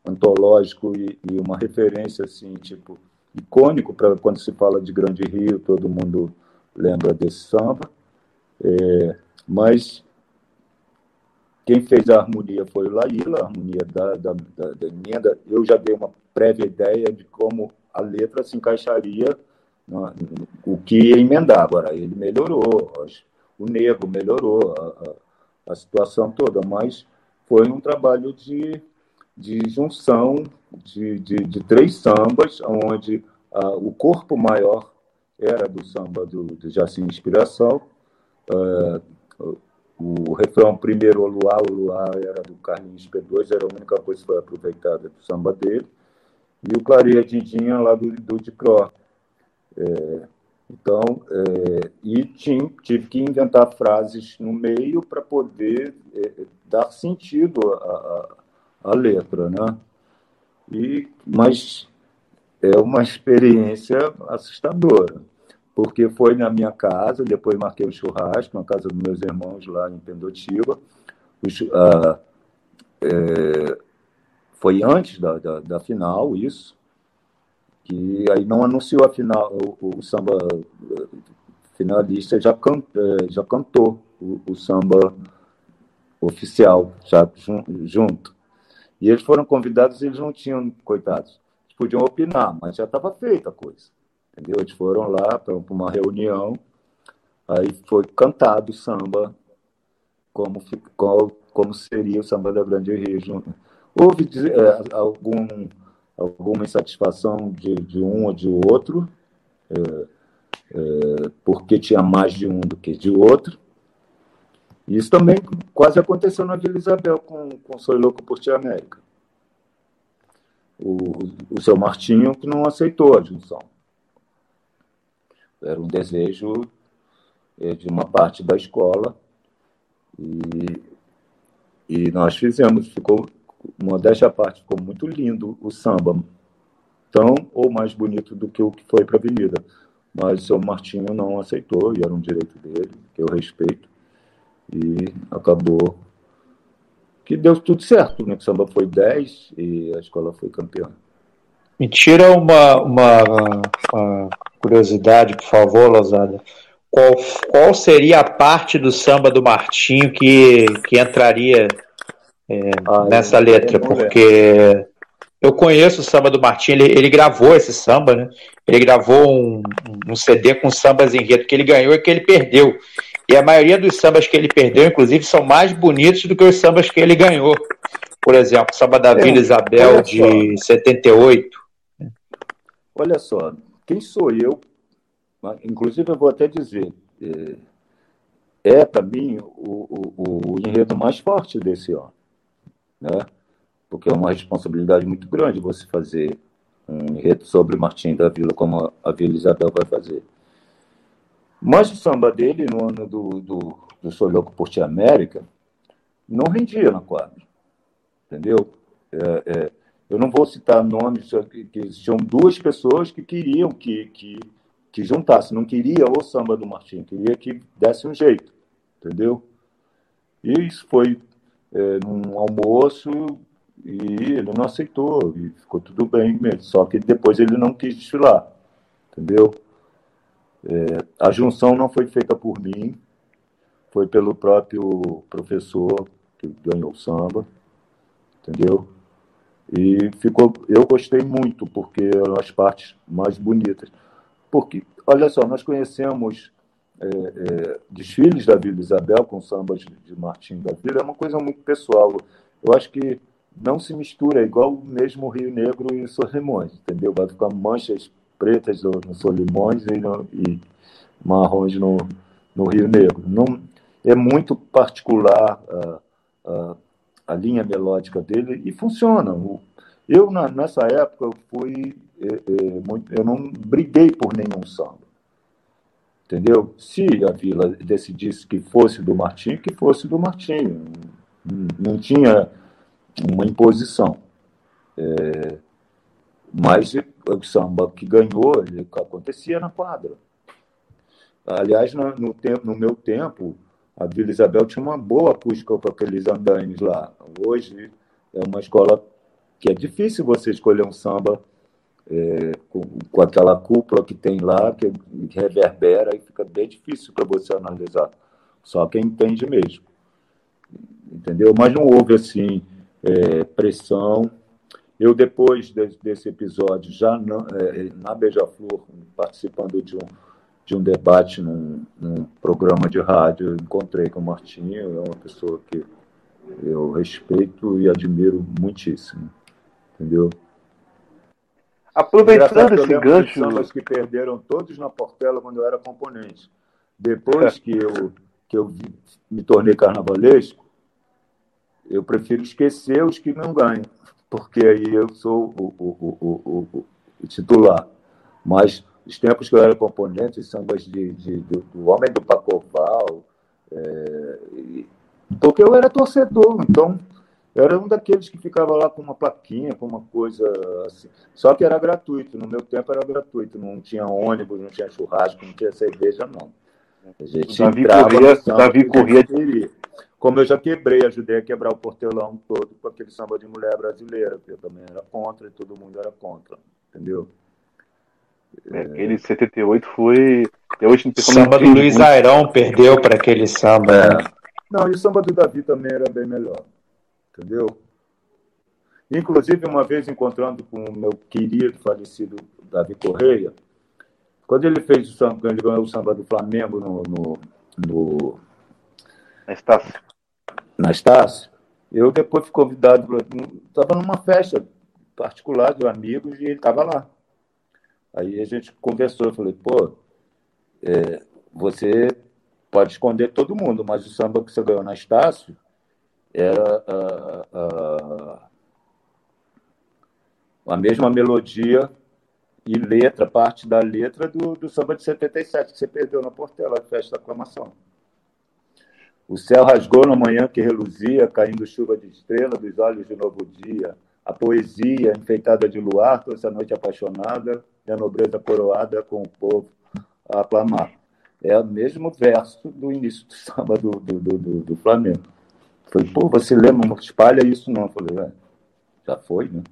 antológico e, e, uma referência assim, tipo icônico para quando se fala de Grande Rio, todo mundo lembra desse samba. É, mas quem fez a harmonia foi o Laíla, a harmonia da, da, da, da, emenda. Eu já dei uma prévia ideia de como a letra se encaixaria, o que ia emendar. Agora, ele melhorou, o Negro melhorou a, a, a situação toda, mas foi um trabalho de, de junção de, de, de três sambas, onde uh, o corpo maior era do samba do, do Jaci Inspiração, uh, o refrão primeiro, o Luar, o Luar era do Carlinhos P2, era a única coisa que foi aproveitada do samba dele. E o Clareia Didinha lá do, do de Cro. É, então, é, e tinha, tive que inventar frases no meio para poder é, dar sentido à, letra, né? E, mas é uma experiência assustadora porque foi na minha casa, depois marquei um churrasco na casa dos meus irmãos lá em Pendotiba. Uh, é, foi antes da, da, da, final, isso, que aí não anunciou a final, o, o samba finalista já, can, é, já cantou o, o, samba oficial, já junto. E eles foram convidados, eles não tinham, coitados, podiam opinar, mas já estava feita a coisa entendeu? Eles foram lá para uma reunião, aí foi cantado o samba, como, como, como seria o samba da Grande Rio. Houve é, algum, alguma insatisfação de, de um ou de outro, é, é, porque tinha mais de um do que de outro. Isso também quase aconteceu na Vila Isabel com, com Sou Louco por Tia América. O, o seu Martinho que não aceitou a junção. Era um desejo é, de uma parte da escola e, e nós fizemos. Ficou, modéstia à parte, ficou muito lindo o samba, tão ou mais bonito do que o que foi para a Avenida. Mas o seu Martinho não aceitou, e era um direito dele, que eu respeito, e acabou que deu tudo certo, né? O samba foi 10 e a escola foi campeã. Me tira uma, uma, uma curiosidade, por favor, Lozada. Qual, qual seria a parte do samba do Martinho que, que entraria é, ah, nessa letra? Porque eu conheço o samba do Martinho, ele, ele gravou esse samba, né? Ele gravou um, um CD com sambas enredo que ele ganhou e que ele perdeu. E a maioria dos sambas que ele perdeu, inclusive, são mais bonitos do que os sambas que ele ganhou. Por exemplo, o samba da Vila Isabel de 78. Olha só, quem sou eu? Inclusive, eu vou até dizer, é, é para mim o, o, o, enredo mais forte desse ano, né? porque é uma responsabilidade muito grande você fazer um enredo sobre Martim da Vila, como a Vila Isabel vai fazer. Mas o samba dele, no ano do, do, do Sou Louco por Tia América, não rendia na quadra. Entendeu? É, é, eu não vou citar nomes, que existiam duas pessoas que queriam que, que, que juntasse, não queria o samba do Martim, queria que desse um jeito, entendeu? E isso foi é, num almoço e ele não aceitou, e ficou tudo bem mesmo, só que depois ele não quis desfilar, entendeu? É, a junção não foi feita por mim, foi pelo próprio professor que ganhou o samba, entendeu? E ficou, eu gostei muito, porque eram as partes mais bonitas. Porque, olha só, nós conhecemos é, é, desfiles da Vila Isabel com sambas de Martim da Vila, é uma coisa muito pessoal. Eu acho que não se mistura, é igual mesmo Rio Negro e Solimões, entendeu? Vai ficar manchas pretas no, no Solimões e, no, e marrons no, no Rio Negro. Não, é muito particular. Uh, uh, a linha melódica dele e funciona. Eu, na, nessa época, fui é, Eu, muito, eu não briguei por nenhum samba. Entendeu? Se a Vila decidisse que fosse do Martinho, que fosse do Martinho. Não tinha uma imposição. É, mas o samba que ganhou, ele acontecia na quadra. Aliás, no, no, tempo, no meu tempo, a Vila Isabel tinha uma boa acústica para aqueles andaimes lá. Hoje é uma escola que é difícil você escolher um samba é, com, com, aquela cúpula que tem lá, que reverbera e fica bem difícil para você analisar. Só quem entende mesmo. Entendeu? Mas não houve, assim, é, pressão. Eu, depois de, desse episódio, já na, é, na Beija-Flor, participando de um, de um debate num, num programa de rádio, encontrei com o Martinho, é uma pessoa que eu respeito e admiro muitíssimo. Entendeu? Aproveitando esse gancho. Sambas que perderam todos na Portela quando eu era componente. Depois é. que eu, que eu me tornei carnavalesco, eu prefiro esquecer os que não ganham, porque aí eu sou o, o, o, o titular. Mas os tempos que eu era componente, sambas de, de, do, do Homem do Pacoval, é, porque eu era torcedor, então eu era um daqueles que ficava lá com uma plaquinha, com uma coisa assim. Só que era gratuito. No meu tempo era gratuito. Não tinha ônibus, não tinha churrasco, não tinha cerveja, não. A gente Davi corria, Davi corria. Como eu já quebrei, ajudei a quebrar o portelão todo com aquele samba de mulher brasileira, que eu também era contra e todo mundo era contra. Entendeu? É, aquele 78 foi. Eu hoje o samba do Luiz. Airão perdeu para aquele samba. É. Né? Não, e o samba do Davi também era bem melhor entendeu? Inclusive, uma vez encontrando com o meu querido falecido Davi Correia, quando ele fez o samba, ele ganhou o samba do Flamengo no, no, no na Estácio. Na Estácio, eu depois fui convidado, estava numa festa particular de amigos e ele estava lá. Aí a gente conversou, eu falei, pô, é, você pode esconder todo mundo, mas o samba que você ganhou na Estácio era a, a, a mesma melodia e letra, parte da letra do, do samba de 77, que você perdeu na Portela, a festa da aclamação. O céu rasgou na manhã que reluzia, caindo chuva de estrela dos olhos de novo dia. A poesia enfeitada de luar, toda essa noite apaixonada, e a nobreza coroada com o povo a aclamar. É o mesmo verso do início do samba do, do, do, do Flamengo. Falei, pô, você lembra, não espalha isso não. Eu falei, é, já foi, né?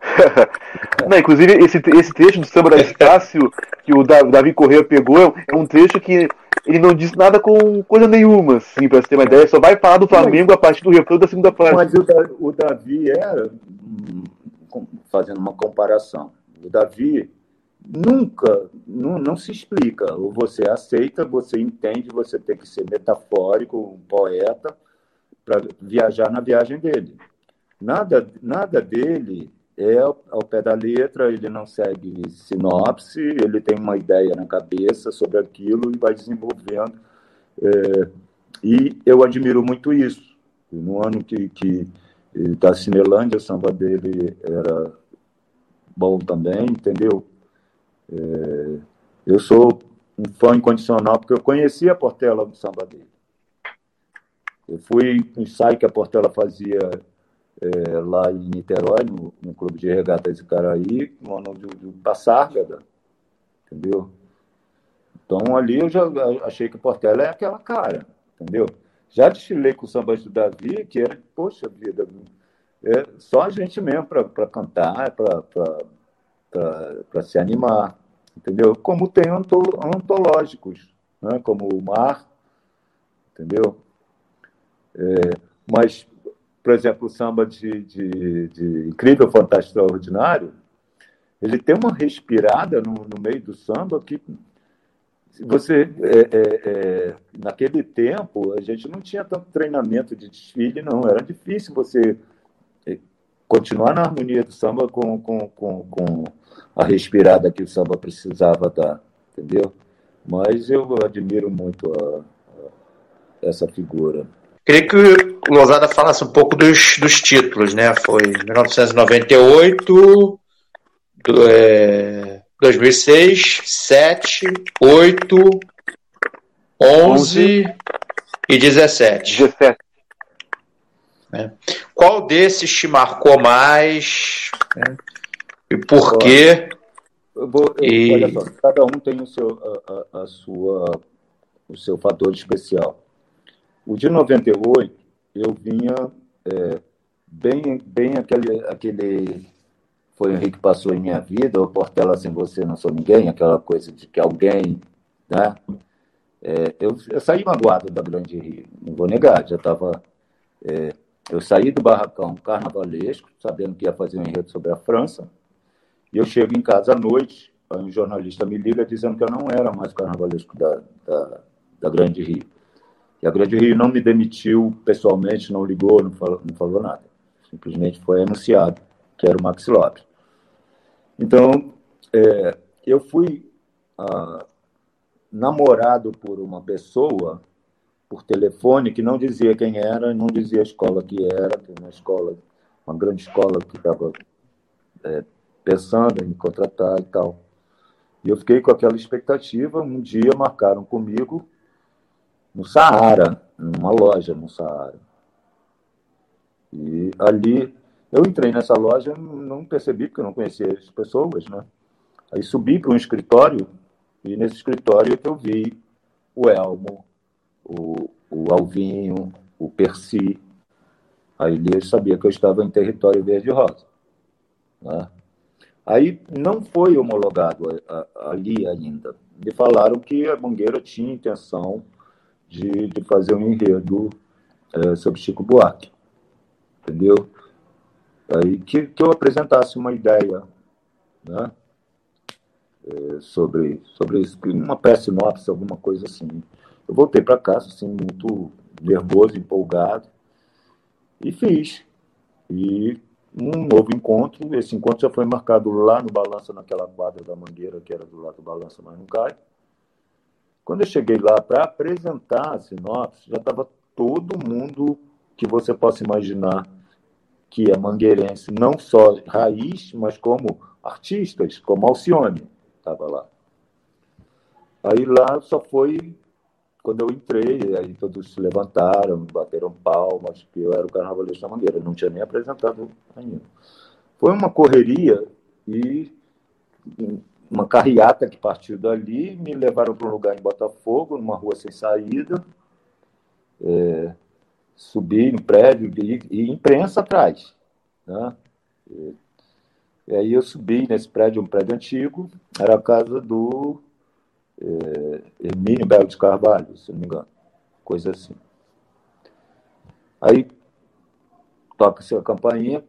não, inclusive, esse, esse trecho do samba da Estácio que o Davi Correia pegou é um trecho que ele não diz nada com coisa nenhuma, assim, pra você ter uma ideia. Só vai falar do Flamengo a partir do refrão da segunda parte. Mas o, o Davi era, hum, fazendo uma comparação, o Davi nunca, não, não se explica. Ou você aceita, você entende, você tem que ser metafórico, um poeta, para viajar na viagem dele. Nada, nada dele é ao pé da letra, ele não segue sinopse, ele tem uma ideia na cabeça sobre aquilo e vai desenvolvendo. É, e eu admiro muito isso. No ano que, que da Cinelândia, o samba dele era bom também, entendeu? É, eu sou um fã incondicional, porque eu conhecia a Portela do samba dele. Eu fui no ensaio que a Portela fazia é, lá em Niterói, no, no Clube de Regatas Icaraí, no ano do, do Passárgada, entendeu? Então ali eu já achei que Portela é aquela cara, entendeu? Já desfilei com o samba do Davi, que era, poxa vida, é só a gente mesmo para cantar, para se animar, entendeu? Como tem antológicos, né? como o Mar, entendeu? É, mas, por exemplo, o samba de, de, de, Incrível, Fantástico, Extraordinário, ele tem uma respirada no, no meio do samba que você é, é, é, naquele tempo a gente não tinha tanto treinamento de desfile não. Era difícil você é, continuar na harmonia do samba com, com, com, com a respirada que o samba precisava dar entendeu? Mas eu admiro muito a, a, essa figura Queria que o Lousada falasse um pouco dos, dos títulos, né? Foi 1998, do, é, 2006, 7, 8, 11 e 17. 17. Qual desses te marcou mais? né? E por quê? Eu vou, eu- E- Olha só, cada um tem o seu, a, a- a sua, o seu fator especial. O de 98, eu vinha é, bem, bem aquele, aquele. Foi o Henrique que passou em minha vida, o Portela sem você não sou ninguém, aquela coisa de que alguém. Né? É, eu, eu saí magoado da Grande Rio, não vou negar, já estava. eu saí do barracão carnavalesco, sabendo que ia fazer um enredo sobre a França, e eu chego em casa à noite, um jornalista me liga dizendo que eu não era mais carnavalesco da, da, da Grande Rio. A Grande Rio não me demitiu pessoalmente, não ligou, não falou, não falou nada. Simplesmente foi anunciado que era o Max Lopes. Então, é, eu fui ah, namorado por uma pessoa por telefone que não dizia quem era, não dizia a escola que era, que uma escola, uma grande escola que estava é, pensando em me contratar e tal. E eu fiquei com aquela expectativa. Um dia marcaram comigo no Saara, numa loja no Saara. E ali eu entrei nessa loja, não percebi porque eu não conhecia as pessoas, né? Aí subi para um escritório e nesse escritório é que eu vi o Elmo, o, o Alvinho, o Percy. Aí eu sabia que eu estava em território verde-rosa. Né? Aí não foi homologado ali ainda. Me falaram que a Mangueira tinha intenção de, de fazer um enredo eh, sobre Chico Buarque. Entendeu? Aí que, que eu apresentasse uma ideia né? Eh, sobre, sobre isso, uma peça sinopse, alguma coisa assim. Eu voltei para casa, assim, muito nervoso, empolgado, e fiz. E um novo encontro, esse encontro já foi marcado lá no Balança, naquela quadra da Mangueira, que era do lado do Balança, mas não cai. Quando eu cheguei lá para apresentar a sinopse, já estava todo mundo que você possa imaginar que é mangueirense, não só raiz, mas como artistas, como Alcione estava lá. Aí lá só foi quando eu entrei, aí todos se levantaram, bateram palmas, que eu era o carnavalesco da Mangueira, não tinha nem apresentado ainda. Foi uma correria e uma carreata que partiu dali, me levaram para um lugar em Botafogo, numa rua sem saída, é, subi no prédio e, e imprensa atrás. Né? E, e aí eu subi nesse prédio, um prédio antigo, era a casa do é, Hermínio Belo de Carvalho, se não me engano, coisa assim. Aí toca-se a campainha,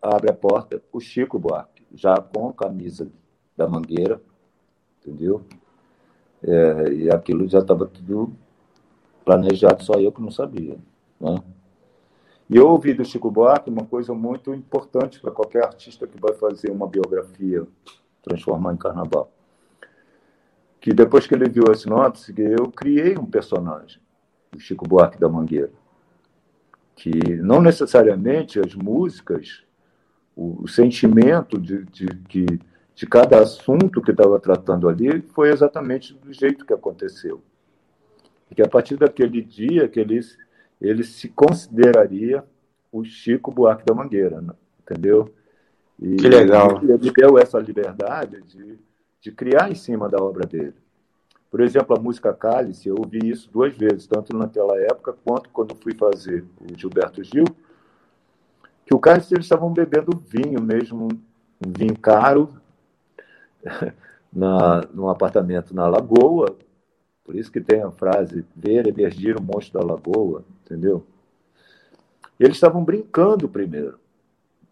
abre a porta, o Chico Buarque, já com camisa da mangueira, entendeu? É, e aquilo já estava tudo planejado, só eu que não sabia. Né? E eu ouvi do Chico Buarque uma coisa muito importante para qualquer artista que vai fazer uma biografia, transformar em carnaval. Que depois que ele viu a sinopse, eu criei um personagem, o Chico Buarque da Mangueira. Que não necessariamente as músicas, o, o sentimento de, de, de, de cada assunto que estava tratando ali foi exatamente do jeito que aconteceu. E que a partir daquele dia que ele, ele se consideraria o Chico Buarque da Mangueira, né? entendeu? E Que legal. Ele, deu essa liberdade de, de criar em cima da obra dele. Por exemplo, a música Cálice, eu ouvi isso duas vezes, tanto naquela época quanto quando fui fazer o Gilberto Gil, que o Cálice eles estavam bebendo vinho mesmo, um vinho caro, na, num apartamento na Lagoa, por isso que tem a frase, ver emergir o monstro da Lagoa, entendeu? E eles estavam brincando primeiro,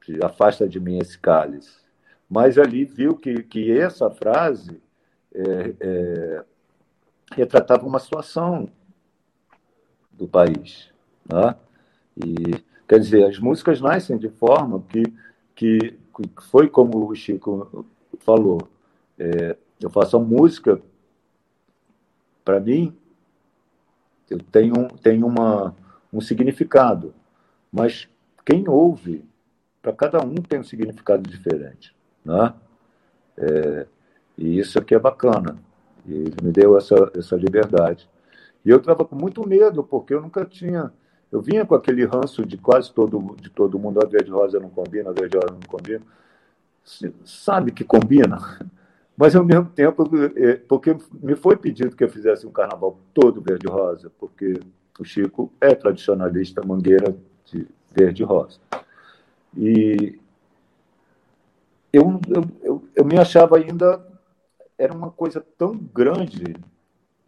de afasta de mim esse cálice. Mas ali viu que, que essa frase é, é, retratava uma situação do país. Né? E, quer dizer, as músicas nascem de forma que, que, que foi como o Chico falou. É, eu faço a música, para mim, eu tenho, tenho uma, um significado, mas quem ouve, para cada um tem um significado diferente. Né? É, E isso aqui é bacana. E ele me deu essa, essa liberdade. E eu estava com muito medo, porque eu nunca tinha. Eu vinha com aquele ranço de quase todo, de todo mundo, a verde rosa não combina, a verde rosa não combina. Sabe que combina, mas ao mesmo tempo, é, porque me foi pedido que eu fizesse um carnaval todo verde rosa, porque o Chico é tradicionalista mangueira de verde rosa. E eu, eu, eu, me achava ainda. Era uma coisa tão grande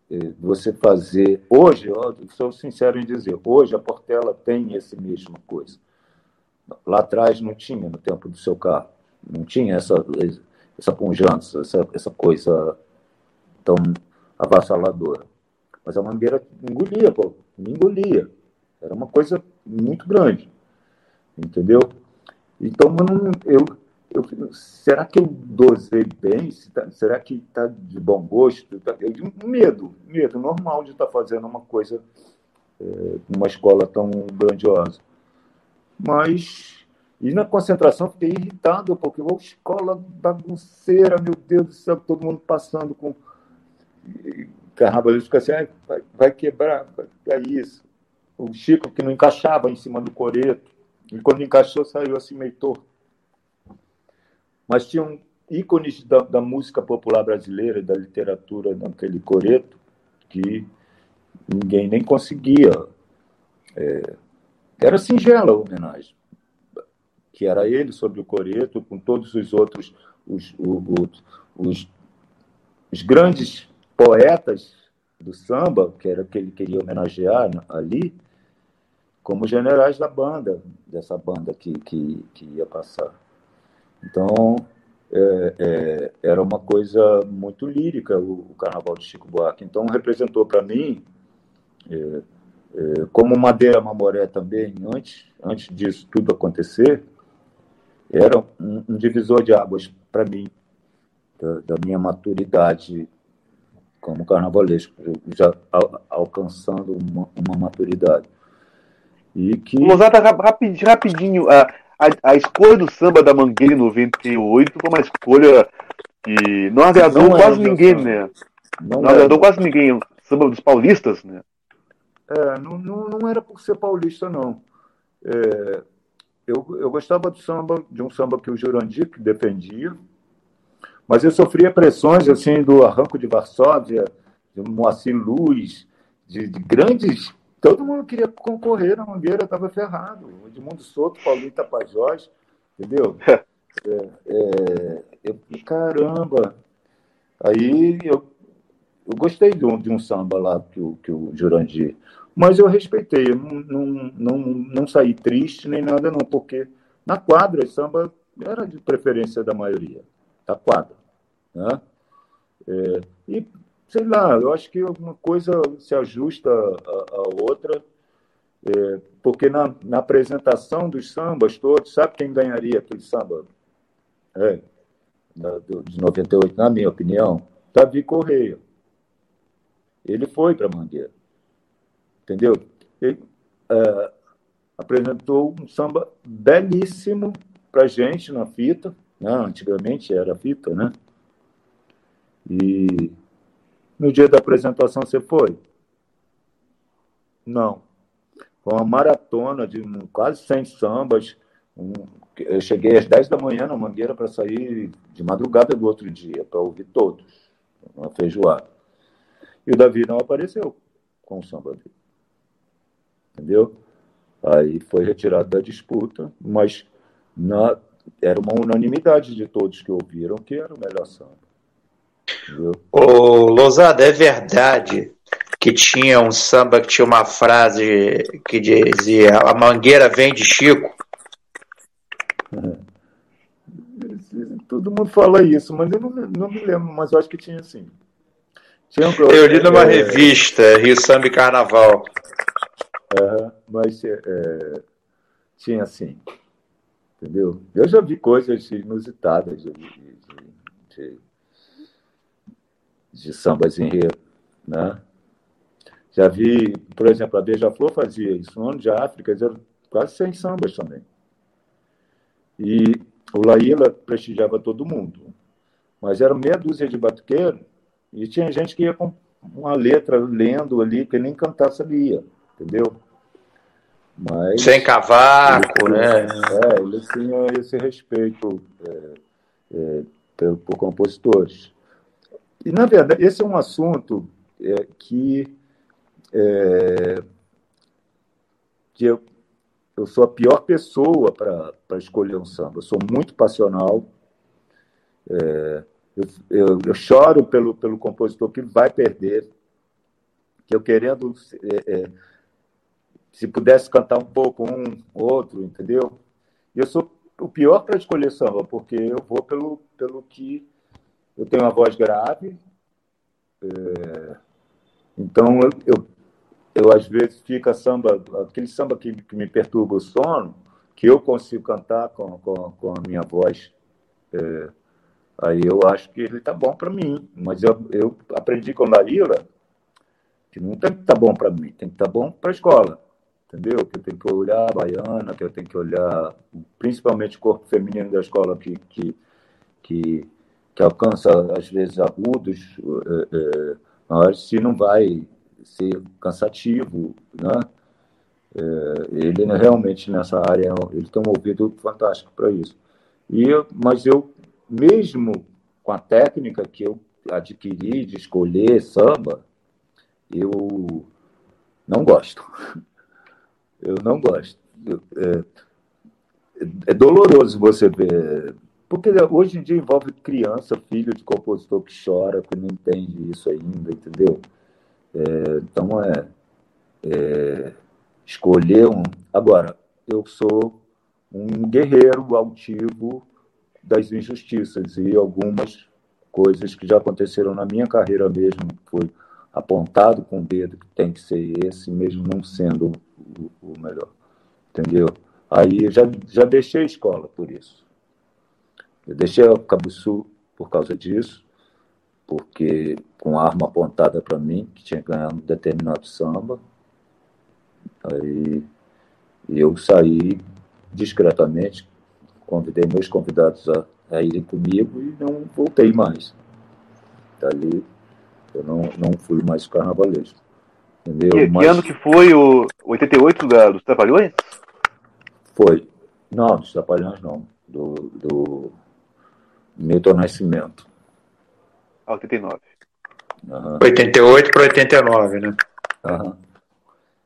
é, você fazer. Hoje, eu sou sincero em dizer, hoje a Portela tem esse mesma coisa. Lá atrás não tinha, no tempo do seu carro. Não tinha essa, essa pujança, essa, essa coisa tão avassaladora. Mas a Mangueira engolia, pô, me engolia. Era uma coisa muito grande. Entendeu? Então, eu, eu, será que eu dosei bem? Tá, será que está de bom gosto? Tá, eu, medo, medo normal de estar tá fazendo uma coisa, é, uma escola tão grandiosa. Mas, e na concentração fiquei irritado, porque uma escola bagunceira, meu Deus do céu, todo mundo passando com carnavalesco assim, ah, vai, vai quebrar, é isso. O Chico que não encaixava em cima do coreto, e quando encaixou saiu assim meio torto mas tinham ícones da, da música popular brasileira, da literatura naquele coreto, que ninguém nem conseguia. É, era singela a homenagem, que era ele sobre o coreto, com todos os outros, os, os, os, os grandes poetas do samba, que era que ele queria homenagear ali, como generais da banda, dessa banda que, que, que ia passar. Então, é, é, era uma coisa muito lírica o, o, Carnaval de Chico Buarque. Então, representou para mim, é, é, como Madeira Mamoré também, antes, antes disso tudo acontecer, era um, um divisor de águas para mim, da, da, minha maturidade como carnavalesco, já al, alcançando uma, uma, maturidade. E que... Mozart, rapidinho, rapidinho uh, a, a escolha do samba da Mangueira em 98 foi uma escolha que não agradou não quase ninguém, né? Não, não agradou quase ninguém. Samba dos paulistas, né? É, não, não, não era por ser paulista, não. É, eu, eu gostava do samba, de um samba que o Jurandir defendia, mas eu sofria pressões assim do Arranco de Varsóvia, de Moacir Luz, de, de grandes Todo mundo queria concorrer na Mangueira, estava ferrado. Edmundo Souto, Paulinho Tapajós, entendeu? É, é, eu, caramba! Aí eu, eu gostei de um, de um samba lá que o, que o Jurandir. Mas eu respeitei, eu não, não, não, não saí triste nem nada, não, porque na quadra samba era de preferência da maioria, da quadra. Né? É, e sei lá, eu acho que alguma coisa se ajusta à, outra, é, porque na, na, apresentação dos sambas todos, sabe quem ganharia aquele samba? É, de 98, na minha opinião, Davi Correia. Ele foi para Mangueira. Entendeu? Ele é, apresentou um samba belíssimo para gente na fita. Né? Antigamente era fita, né? E no dia da apresentação você foi? Não. Foi uma maratona de quase 100 sambas. eu cheguei às 10 da manhã na Mangueira para sair de madrugada do outro dia, para ouvir todos, uma feijoada. E o Davi não apareceu com o samba dele. Entendeu? Aí foi retirado da disputa, mas na, era uma unanimidade de todos que ouviram que era o melhor samba. Ô, Lousada, é verdade que tinha um samba que tinha uma frase que dizia a mangueira vem de Chico? Todo mundo fala isso, mas eu não, não me lembro, mas eu acho que tinha sim. Tinha um, eu li numa é, revista, Rio Samba e Carnaval. É, mas é, tinha sim. Entendeu? Eu já vi coisas inusitadas de, de, de de sambas enredo, né? Já vi, por exemplo, a Beija-Flor fazia isso. No ano de África, eram quase 100 sambas também. E o Laíla prestigiava todo mundo. Mas era meia dúzia de batuqueiro e tinha gente que ia com uma letra lendo ali, que nem cantar sabia, entendeu? Mas, Sem cavaco, ele, né? É, ele tinha esse respeito é, é, por, por, compositores. E, na verdade, esse é um assunto é, que, é, que eu, eu sou a pior pessoa para escolher um samba. Eu sou muito passional. É, eu, eu, eu, choro pelo, pelo compositor que vai perder, que eu querendo é, é, se pudesse cantar um pouco um, outro, entendeu? Eu sou o pior para escolher samba, porque eu vou pelo, pelo que eu tenho uma voz grave, é, então eu, eu, eu, às vezes fica samba, aquele samba que, que me perturba o sono, que eu consigo cantar com, com, com a minha voz. É, aí eu acho que ele está bom para mim, mas eu, eu aprendi com a Dalila que não tem que estar tá bom para mim, tem que estar tá bom para a escola entendeu? Que eu tenho que olhar a baiana, que eu tenho que olhar principalmente o corpo feminino da escola que, que, que, que alcança, às vezes, agudos é, é, se não vai ser cansativo, né? É, ele realmente nessa área ele tem um ouvido fantástico para isso. E eu, mas eu mesmo com a técnica que eu adquiri de escolher samba, eu não gosto. Eu não gosto. É, é doloroso você ver. Porque hoje em dia envolve criança, filho de compositor que chora, que não entende isso ainda, entendeu? É, então é, é, escolher um. Agora, eu sou um guerreiro altivo das injustiças e algumas coisas que já aconteceram na minha carreira mesmo foi apontado com o dedo que tem que ser esse, mesmo não sendo o, o melhor. Entendeu? Aí eu já, já deixei a escola por isso. Eu deixei o Cabo Sul por causa disso, porque com arma apontada para mim, que tinha ganhado um determinado samba. Aí eu saí discretamente, convidei meus convidados a, a irem comigo e não voltei mais. Dali eu não, não fui mais carnavalesco. Entendeu? Que, Mas... que ano que foi o 88 da, dos Trapalhões? Foi. Não, dos Trapalhões não. Do, do Milton Nascimento. Ah, 89. Uhum. 88 para 89, né? Uhum.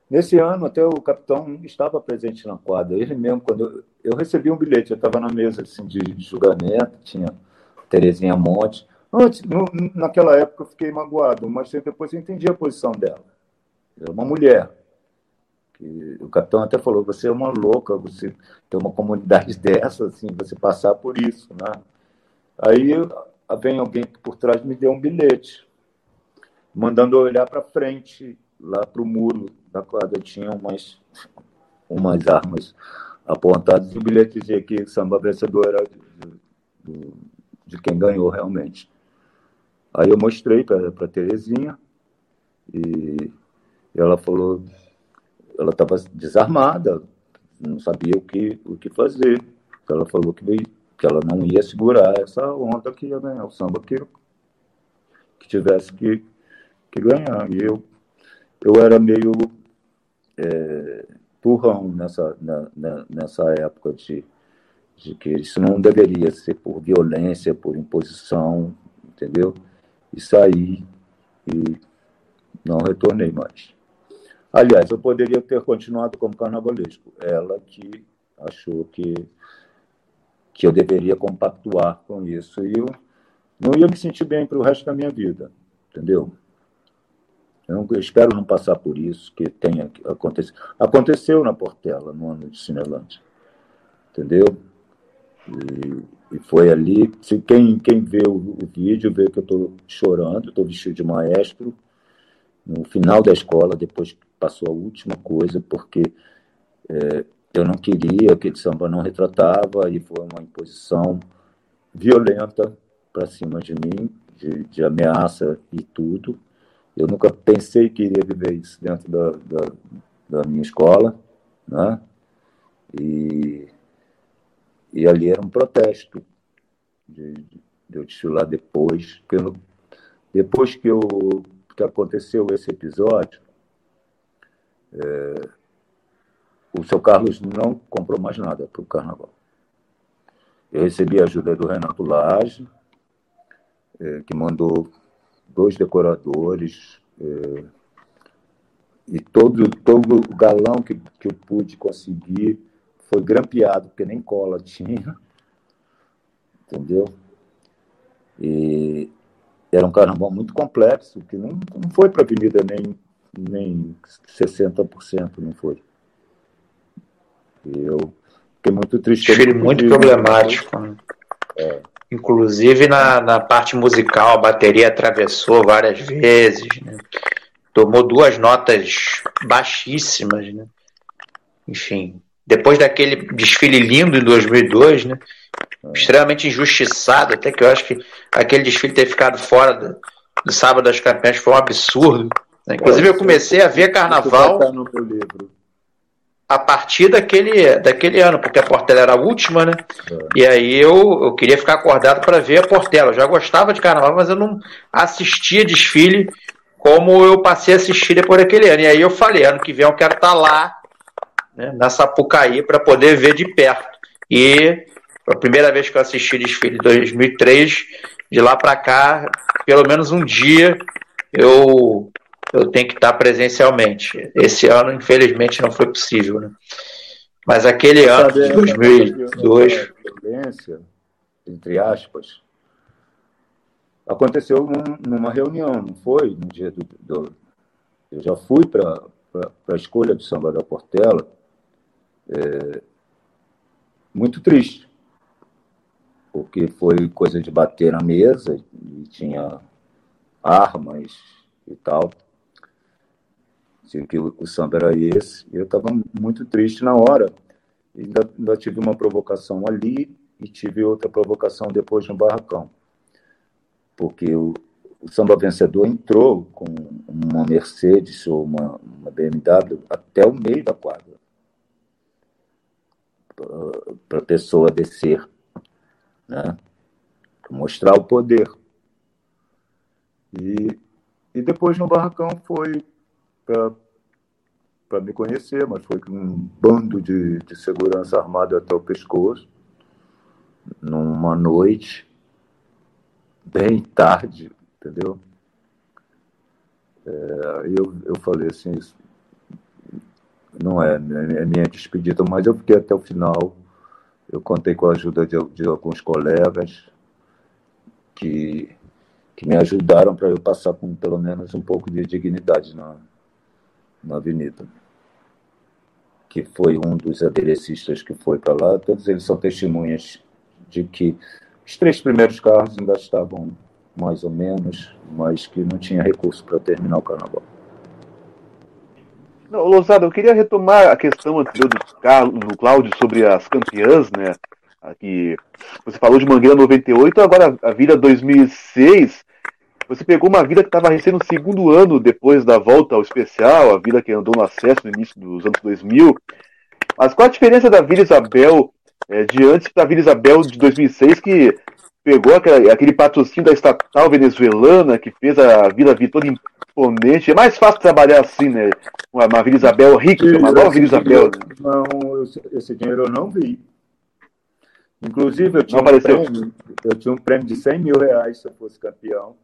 Nesse ano, até o capitão estava presente na quadra. Ele mesmo, quando eu, eu recebi um bilhete, eu estava na mesa assim, de, de julgamento, tinha Terezinha Monte. Antes, no, naquela época, eu fiquei magoado, mas depois eu entendi a posição dela. É uma mulher. Que o capitão até falou: você é uma louca, você tem uma comunidade dessa, assim, você passar por isso, né? Aí vem alguém que por trás me deu um bilhete, mandando olhar para frente, lá para o muro da quadra tinha umas, umas armas apontadas e o bilhete dizia que samba vencedor era de, de, de quem ganhou realmente. Aí eu mostrei para a Terezinha e ela falou, ela estava desarmada, não sabia o que, o que fazer. Ela falou que, que ela não ia segurar essa onda que ia ganhar, o samba que, que tivesse que, que ganhar. E eu, eu era meio é, turrão nessa, na, na, nessa época de, de que isso não deveria ser por violência, por imposição, entendeu? E saí e não retornei mais. Aliás, eu poderia ter continuado como carnavalesco. Ela que achou que, que eu deveria compactuar com isso. E eu não ia me sentir bem para o resto da minha vida, entendeu? Eu, não, eu espero não passar por isso, que tenha acontecido. Aconteceu na Portela, no ano de Cinelândia, entendeu? E, e, foi ali. Se quem, quem vê o, o vídeo vê que eu estou chorando, estou vestido de maestro, no final da escola, depois passou a última coisa, porque é, eu não queria, que o samba não retratava, e foi uma imposição violenta para cima de mim, de, de, ameaça e tudo. Eu nunca pensei que iria viver isso dentro da, da, da minha escola, né? E, e ali era um protesto de, de, de eu desfilar depois. Eu, depois que, eu, que aconteceu esse episódio, é, o seu Carlos não comprou mais nada para o carnaval. Eu recebi a ajuda do Renato Lage, é, que mandou dois decoradores, é, e todo, todo o galão que, que eu pude conseguir foi grampeado, porque nem cola tinha. Entendeu? E era um carnaval muito complexo, que não, não foi para a avenida nem, nem 60%, não foi. Eu fiquei muito triste. Desfile muito problemático. Né? É. Inclusive na, na parte musical, a bateria atravessou várias vezes. Né? tomou duas notas baixíssimas, né? Enfim, depois daquele desfile lindo em 2002, né? Extremamente injustiçado, até que eu acho que aquele desfile ter ficado fora do, do Sábado das Campeãs foi um absurdo. Né? Inclusive, eu comecei a ver carnaval a partir daquele, daquele ano, porque a Portela era a última, né? É. E aí eu, eu queria ficar acordado para ver a Portela. Eu já gostava de carnaval, mas eu não assistia desfile como eu passei a assistir depois daquele ano. E aí eu falei, ano que vem eu quero estar tá lá, né, na Sapucaí, para poder ver de perto. E a primeira vez que eu assisti desfile em 2003, de lá para cá, pelo menos um dia eu eu tenho que estar presencialmente. Esse ano, infelizmente, não foi possível, né? Mas aquele ano, de 2002... Violência, entre aspas, aconteceu num, numa reunião, não foi? No dia do, do eu já fui para a escolha do samba da Portela, é, muito triste, porque foi coisa de bater na mesa e tinha armas e tal. Que o, samba era esse. Eu estava muito triste na hora. Ainda, ainda tive uma provocação ali e tive outra provocação depois no barracão porque o, o samba vencedor entrou com uma Mercedes ou uma, uma BMW até o meio da quadra para a pessoa descer, né? Mostrar o poder. E, e depois no barracão foi para me conhecer, mas foi com um bando de, de segurança armado até o pescoço, numa noite bem tarde, entendeu? É, eu, eu falei assim, isso não é, é minha despedida, mas eu fiquei até o final. Eu contei com a ajuda de, de alguns colegas que, que me ajudaram para eu passar com pelo menos um pouco de dignidade na, na avenida. Que foi um dos aderecistas que foi para lá. Todos eles são testemunhas de que os três primeiros carros ainda estavam mais ou menos, mas que não tinha recurso para terminar o carnaval. Não, eu queria retomar a questão anterior do, Carlos, do Cláudio sobre as campeãs, né? Aqui, você falou de Mangueira 98, agora a vida 2006. Você pegou uma vida que estava recém no segundo ano depois da volta ao especial, a vida que andou no acesso no início dos anos 2000. Mas qual a diferença da Vila Isabel é, de antes para a Vila Isabel de 2006, que pegou aquele, aquele patrocínio da estatal venezuelana, que fez a Vila Vitória imponente. É mais fácil trabalhar assim, né? Uma, Vila Isabel rica, uma nova Vila Isabel. Não, esse dinheiro eu não vi. Inclusive, eu tinha, um prêmio, eu tinha um prêmio de 100 mil reais se eu fosse campeão,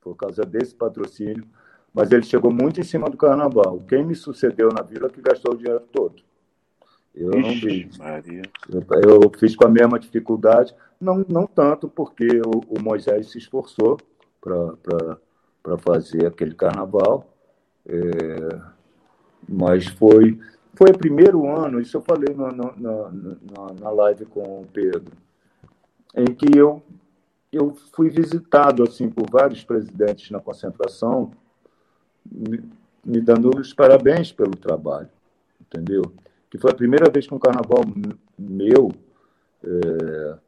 por causa desse patrocínio, mas ele chegou muito em cima do carnaval. Quem me sucedeu na vila que gastou o dinheiro todo. Eu Ixi, não vi. Maria. Eu, eu, fiz com a mesma dificuldade, não, não tanto porque o, o Moisés se esforçou para fazer aquele carnaval, é, mas foi, foi o primeiro ano, isso eu falei na, na, na, na live com o Pedro, em que eu, eu fui visitado assim por vários presidentes na concentração, me, me dando os parabéns pelo trabalho, entendeu? que foi a primeira vez que um carnaval meu é,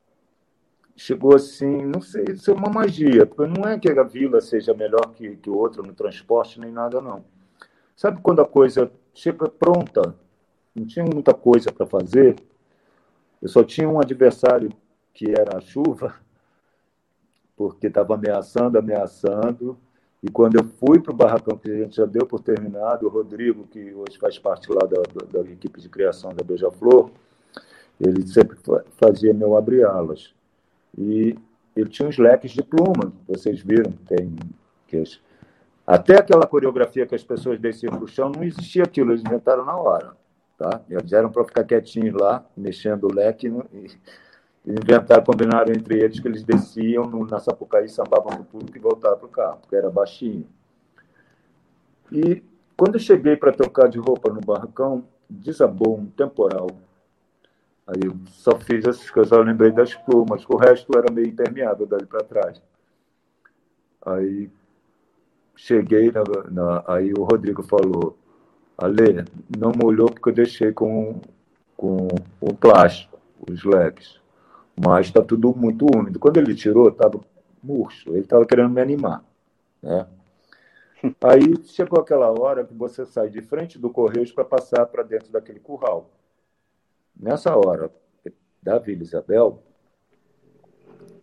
chegou assim, não sei, isso é uma magia, porque não é que a vila seja melhor que, que o outro no transporte, nem nada, não. Sabe quando a coisa chega pronta, não tinha muita coisa para fazer, eu só tinha um adversário que era a chuva, porque estava ameaçando, ameaçando. E quando eu fui para o barracão, que a gente já deu por terminado, o Rodrigo, que hoje faz parte lá da, da, da equipe de criação da Beija-Flor, ele sempre fazia meu abre-alas. E ele tinha uns leques de pluma, vocês viram, tem que até aquela coreografia que as pessoas desciam para o chão, não existia aquilo, eles inventaram na hora. Tá? Eles eram para ficar quietinhos lá, mexendo o leque, e inventaram, combinaram entre eles que eles desciam na Sapucaí, sambavam para o público e voltavam para o carro, porque era baixinho. E quando eu cheguei para trocar de roupa no barracão, desabou um temporal. Aí eu só fiz essas coisas, eu lembrei das plumas, o resto era meio impermeável dali para trás. Aí cheguei, na, na, aí o Rodrigo falou, Ale, não molhou porque eu deixei com, com o plástico, os leques mas está tudo muito úmido. Quando ele tirou, estava murcho, ele estava querendo me animar. Né? Aí chegou aquela hora que você sai de frente do Correios para passar para dentro daquele curral. Nessa hora da Vila Isabel,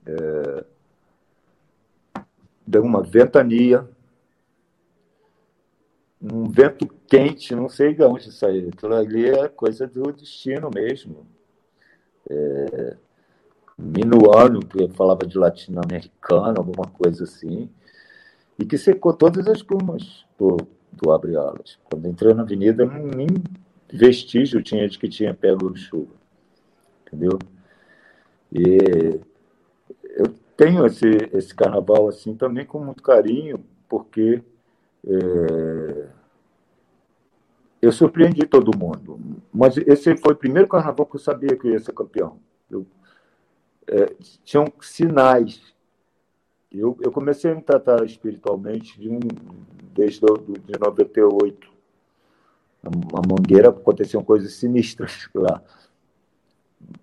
é, deu uma ventania, um vento quente, não sei de onde saiu. Aquilo ali é coisa do destino mesmo. É, minuano, que falava de latino-americano, alguma coisa assim, e que secou todas as plumas do, do abre-alas. Quando entrei na avenida, nem vestígio tinha de que tinha pego chuva. Entendeu? E eu tenho esse, esse carnaval assim também com muito carinho, porque é, eu surpreendi todo mundo. Mas esse foi o primeiro carnaval que eu sabia que eu ia ser campeão. Eu é, tinham sinais. Eu, eu comecei a me tratar espiritualmente de um, desde do, de 98. A, a Mangueira aconteciam coisas sinistras lá.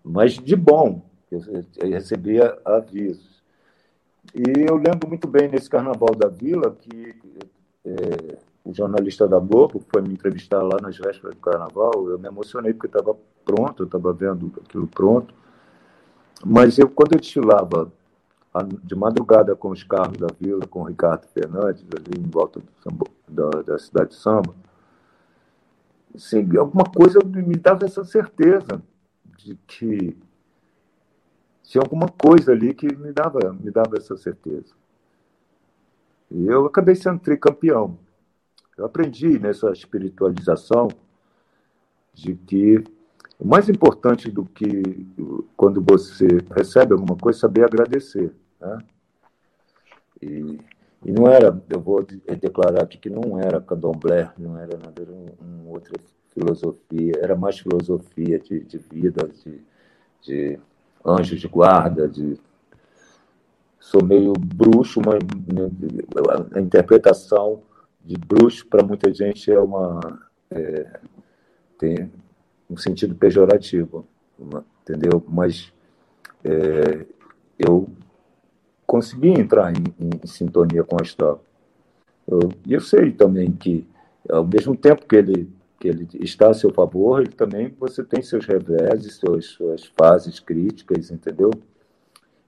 Mas de bom, eu, eu recebia avisos. E eu lembro muito bem nesse Carnaval da Vila que é, o jornalista da Globo foi me entrevistar lá nas vésperas do Carnaval. Eu me emocionei porque estava pronto, eu estava vendo aquilo pronto. Mas eu, quando eu desfilava de madrugada com os carros da vila, com o Ricardo Fernandes, ali em volta samba, da, da, cidade de samba, assim, alguma coisa me dava essa certeza de que tinha alguma coisa ali que me dava, me dava essa certeza. E eu acabei sendo tricampeão. Eu aprendi nessa espiritualização de que o mais importante do que quando você recebe alguma coisa, é saber agradecer. Né? E, e não era, eu vou declarar aqui que não era candomblé, não era nada, era uma outra filosofia, era mais filosofia de, de vida, de, de anjos de guarda, de sou meio bruxo, mas a interpretação de bruxo para muita gente é uma é, tem um sentido pejorativo, entendeu? Mas é, eu consegui entrar em, em, em, sintonia com a história. E eu, sei também que, ao mesmo tempo que ele, que ele está a seu favor, ele também você tem seus reveses, suas fases críticas, entendeu?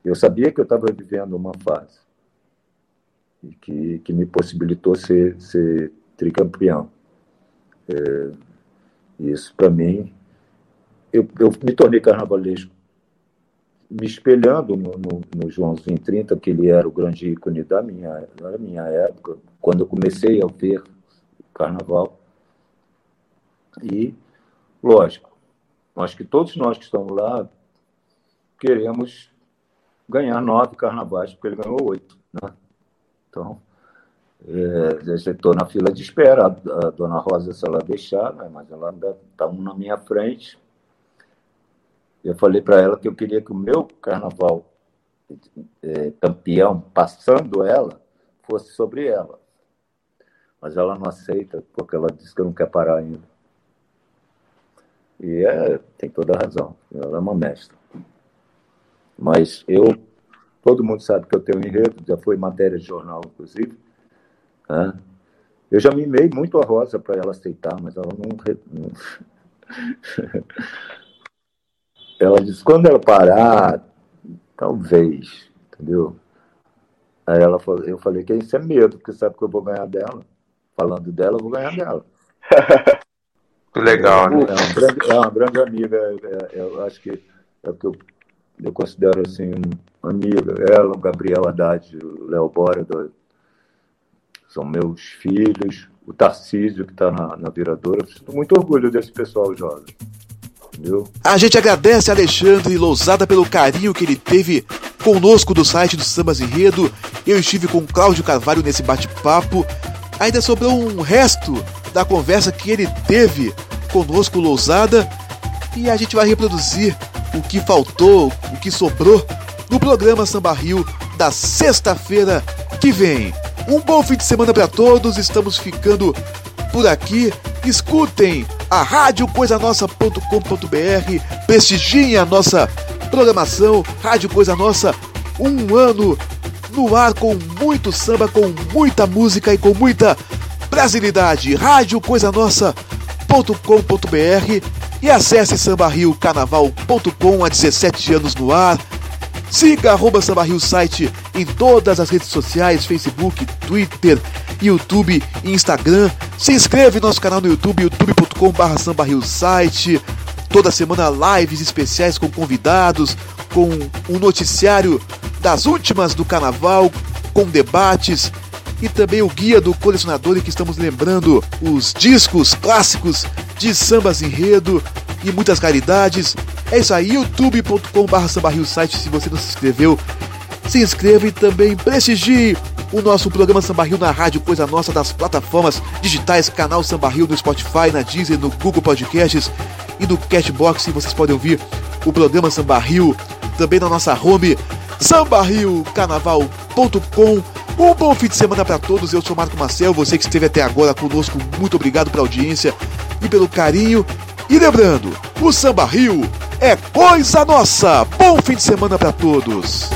Eu sabia que eu estava vivendo uma fase e que, que me possibilitou ser, ser tricampeão. É, isso, para mim, eu, eu, me tornei carnavalesco me espelhando no, no, no, Joãozinho 30, que ele era o grande ícone da minha, da minha época, quando eu comecei a ver carnaval. E, lógico, acho que todos nós que estamos lá queremos ganhar nove carnavais, porque ele ganhou oito. Né? Então, é, estou na fila de espera. A, a, dona Rosa, se ela deixar, né, mas ela está um na minha frente. Eu falei para ela que eu queria que o meu carnaval é, campeão, passando ela, fosse sobre ela. Mas ela não aceita, porque ela disse que não quer parar ainda. E é, tem toda a razão. Ela é uma mestra. Mas eu, todo mundo sabe que eu tenho um enredo, já foi matéria de jornal, inclusive. Né? Eu já mimei muito a Rosa para ela aceitar, mas ela não. ela disse: quando ela parar, talvez, entendeu? Aí ela falou, eu falei que isso é medo, porque sabe que eu vou ganhar dela. Falando dela, eu vou ganhar dela. Legal, né? É uma grande, é uma grande amiga, é- é- eu acho que é o que eu, eu considero assim, amiga. Ela, o Gabriel Haddad, o Léo Bóredo, são meus filhos, o Tarcísio, que está na, na viradora. Sinto muito orgulho desse pessoal jovem. Entendeu? A gente agradece a Alexandre Lousada pelo carinho que ele teve conosco do site do Sambas Enredo. Eu estive com Cláudio Carvalho nesse bate-papo. Ainda sobrou um resto da conversa que ele teve conosco, Lousada. E a gente vai reproduzir o que faltou, o que sobrou no programa Samba Rio da sexta-feira que vem. Um bom fim de semana para todos. Estamos ficando por aqui. Escutem a radiocoisanossa.com.br, prestigiem a nossa programação, Rádio Coisa Nossa, um ano no ar com muito samba, com muita música e com muita brasilidade. radiocoisanossa.com.br e acesse sambarriocarnaval.com há 17 anos no ar. Siga arroba site em todas as redes sociais, Facebook, Twitter, YouTube e Instagram. Se inscreve no nosso canal no YouTube, youtube.com.br site. Toda semana lives especiais com convidados, com um noticiário das últimas do carnaval, com debates e também o guia do colecionador em que estamos lembrando os discos clássicos de sambas enredo e muitas caridades. É isso aí, youtube.com.br sambarrio site se você não se inscreveu. Se inscreva e também prestigie o nosso programa Samba Rio na Rádio Coisa Nossa das plataformas digitais, canal Samba Rio no Spotify, na Deezer, no Google Podcasts e no Cashbox. E vocês podem ouvir o programa Samba Rio também na nossa home sambarriocarnaval.com. Um bom fim de semana para todos. Eu sou Marco Marcel, você que esteve até agora conosco, muito obrigado pela audiência e pelo carinho. E lembrando, o Samba Rio é coisa nossa. Bom fim de semana para todos.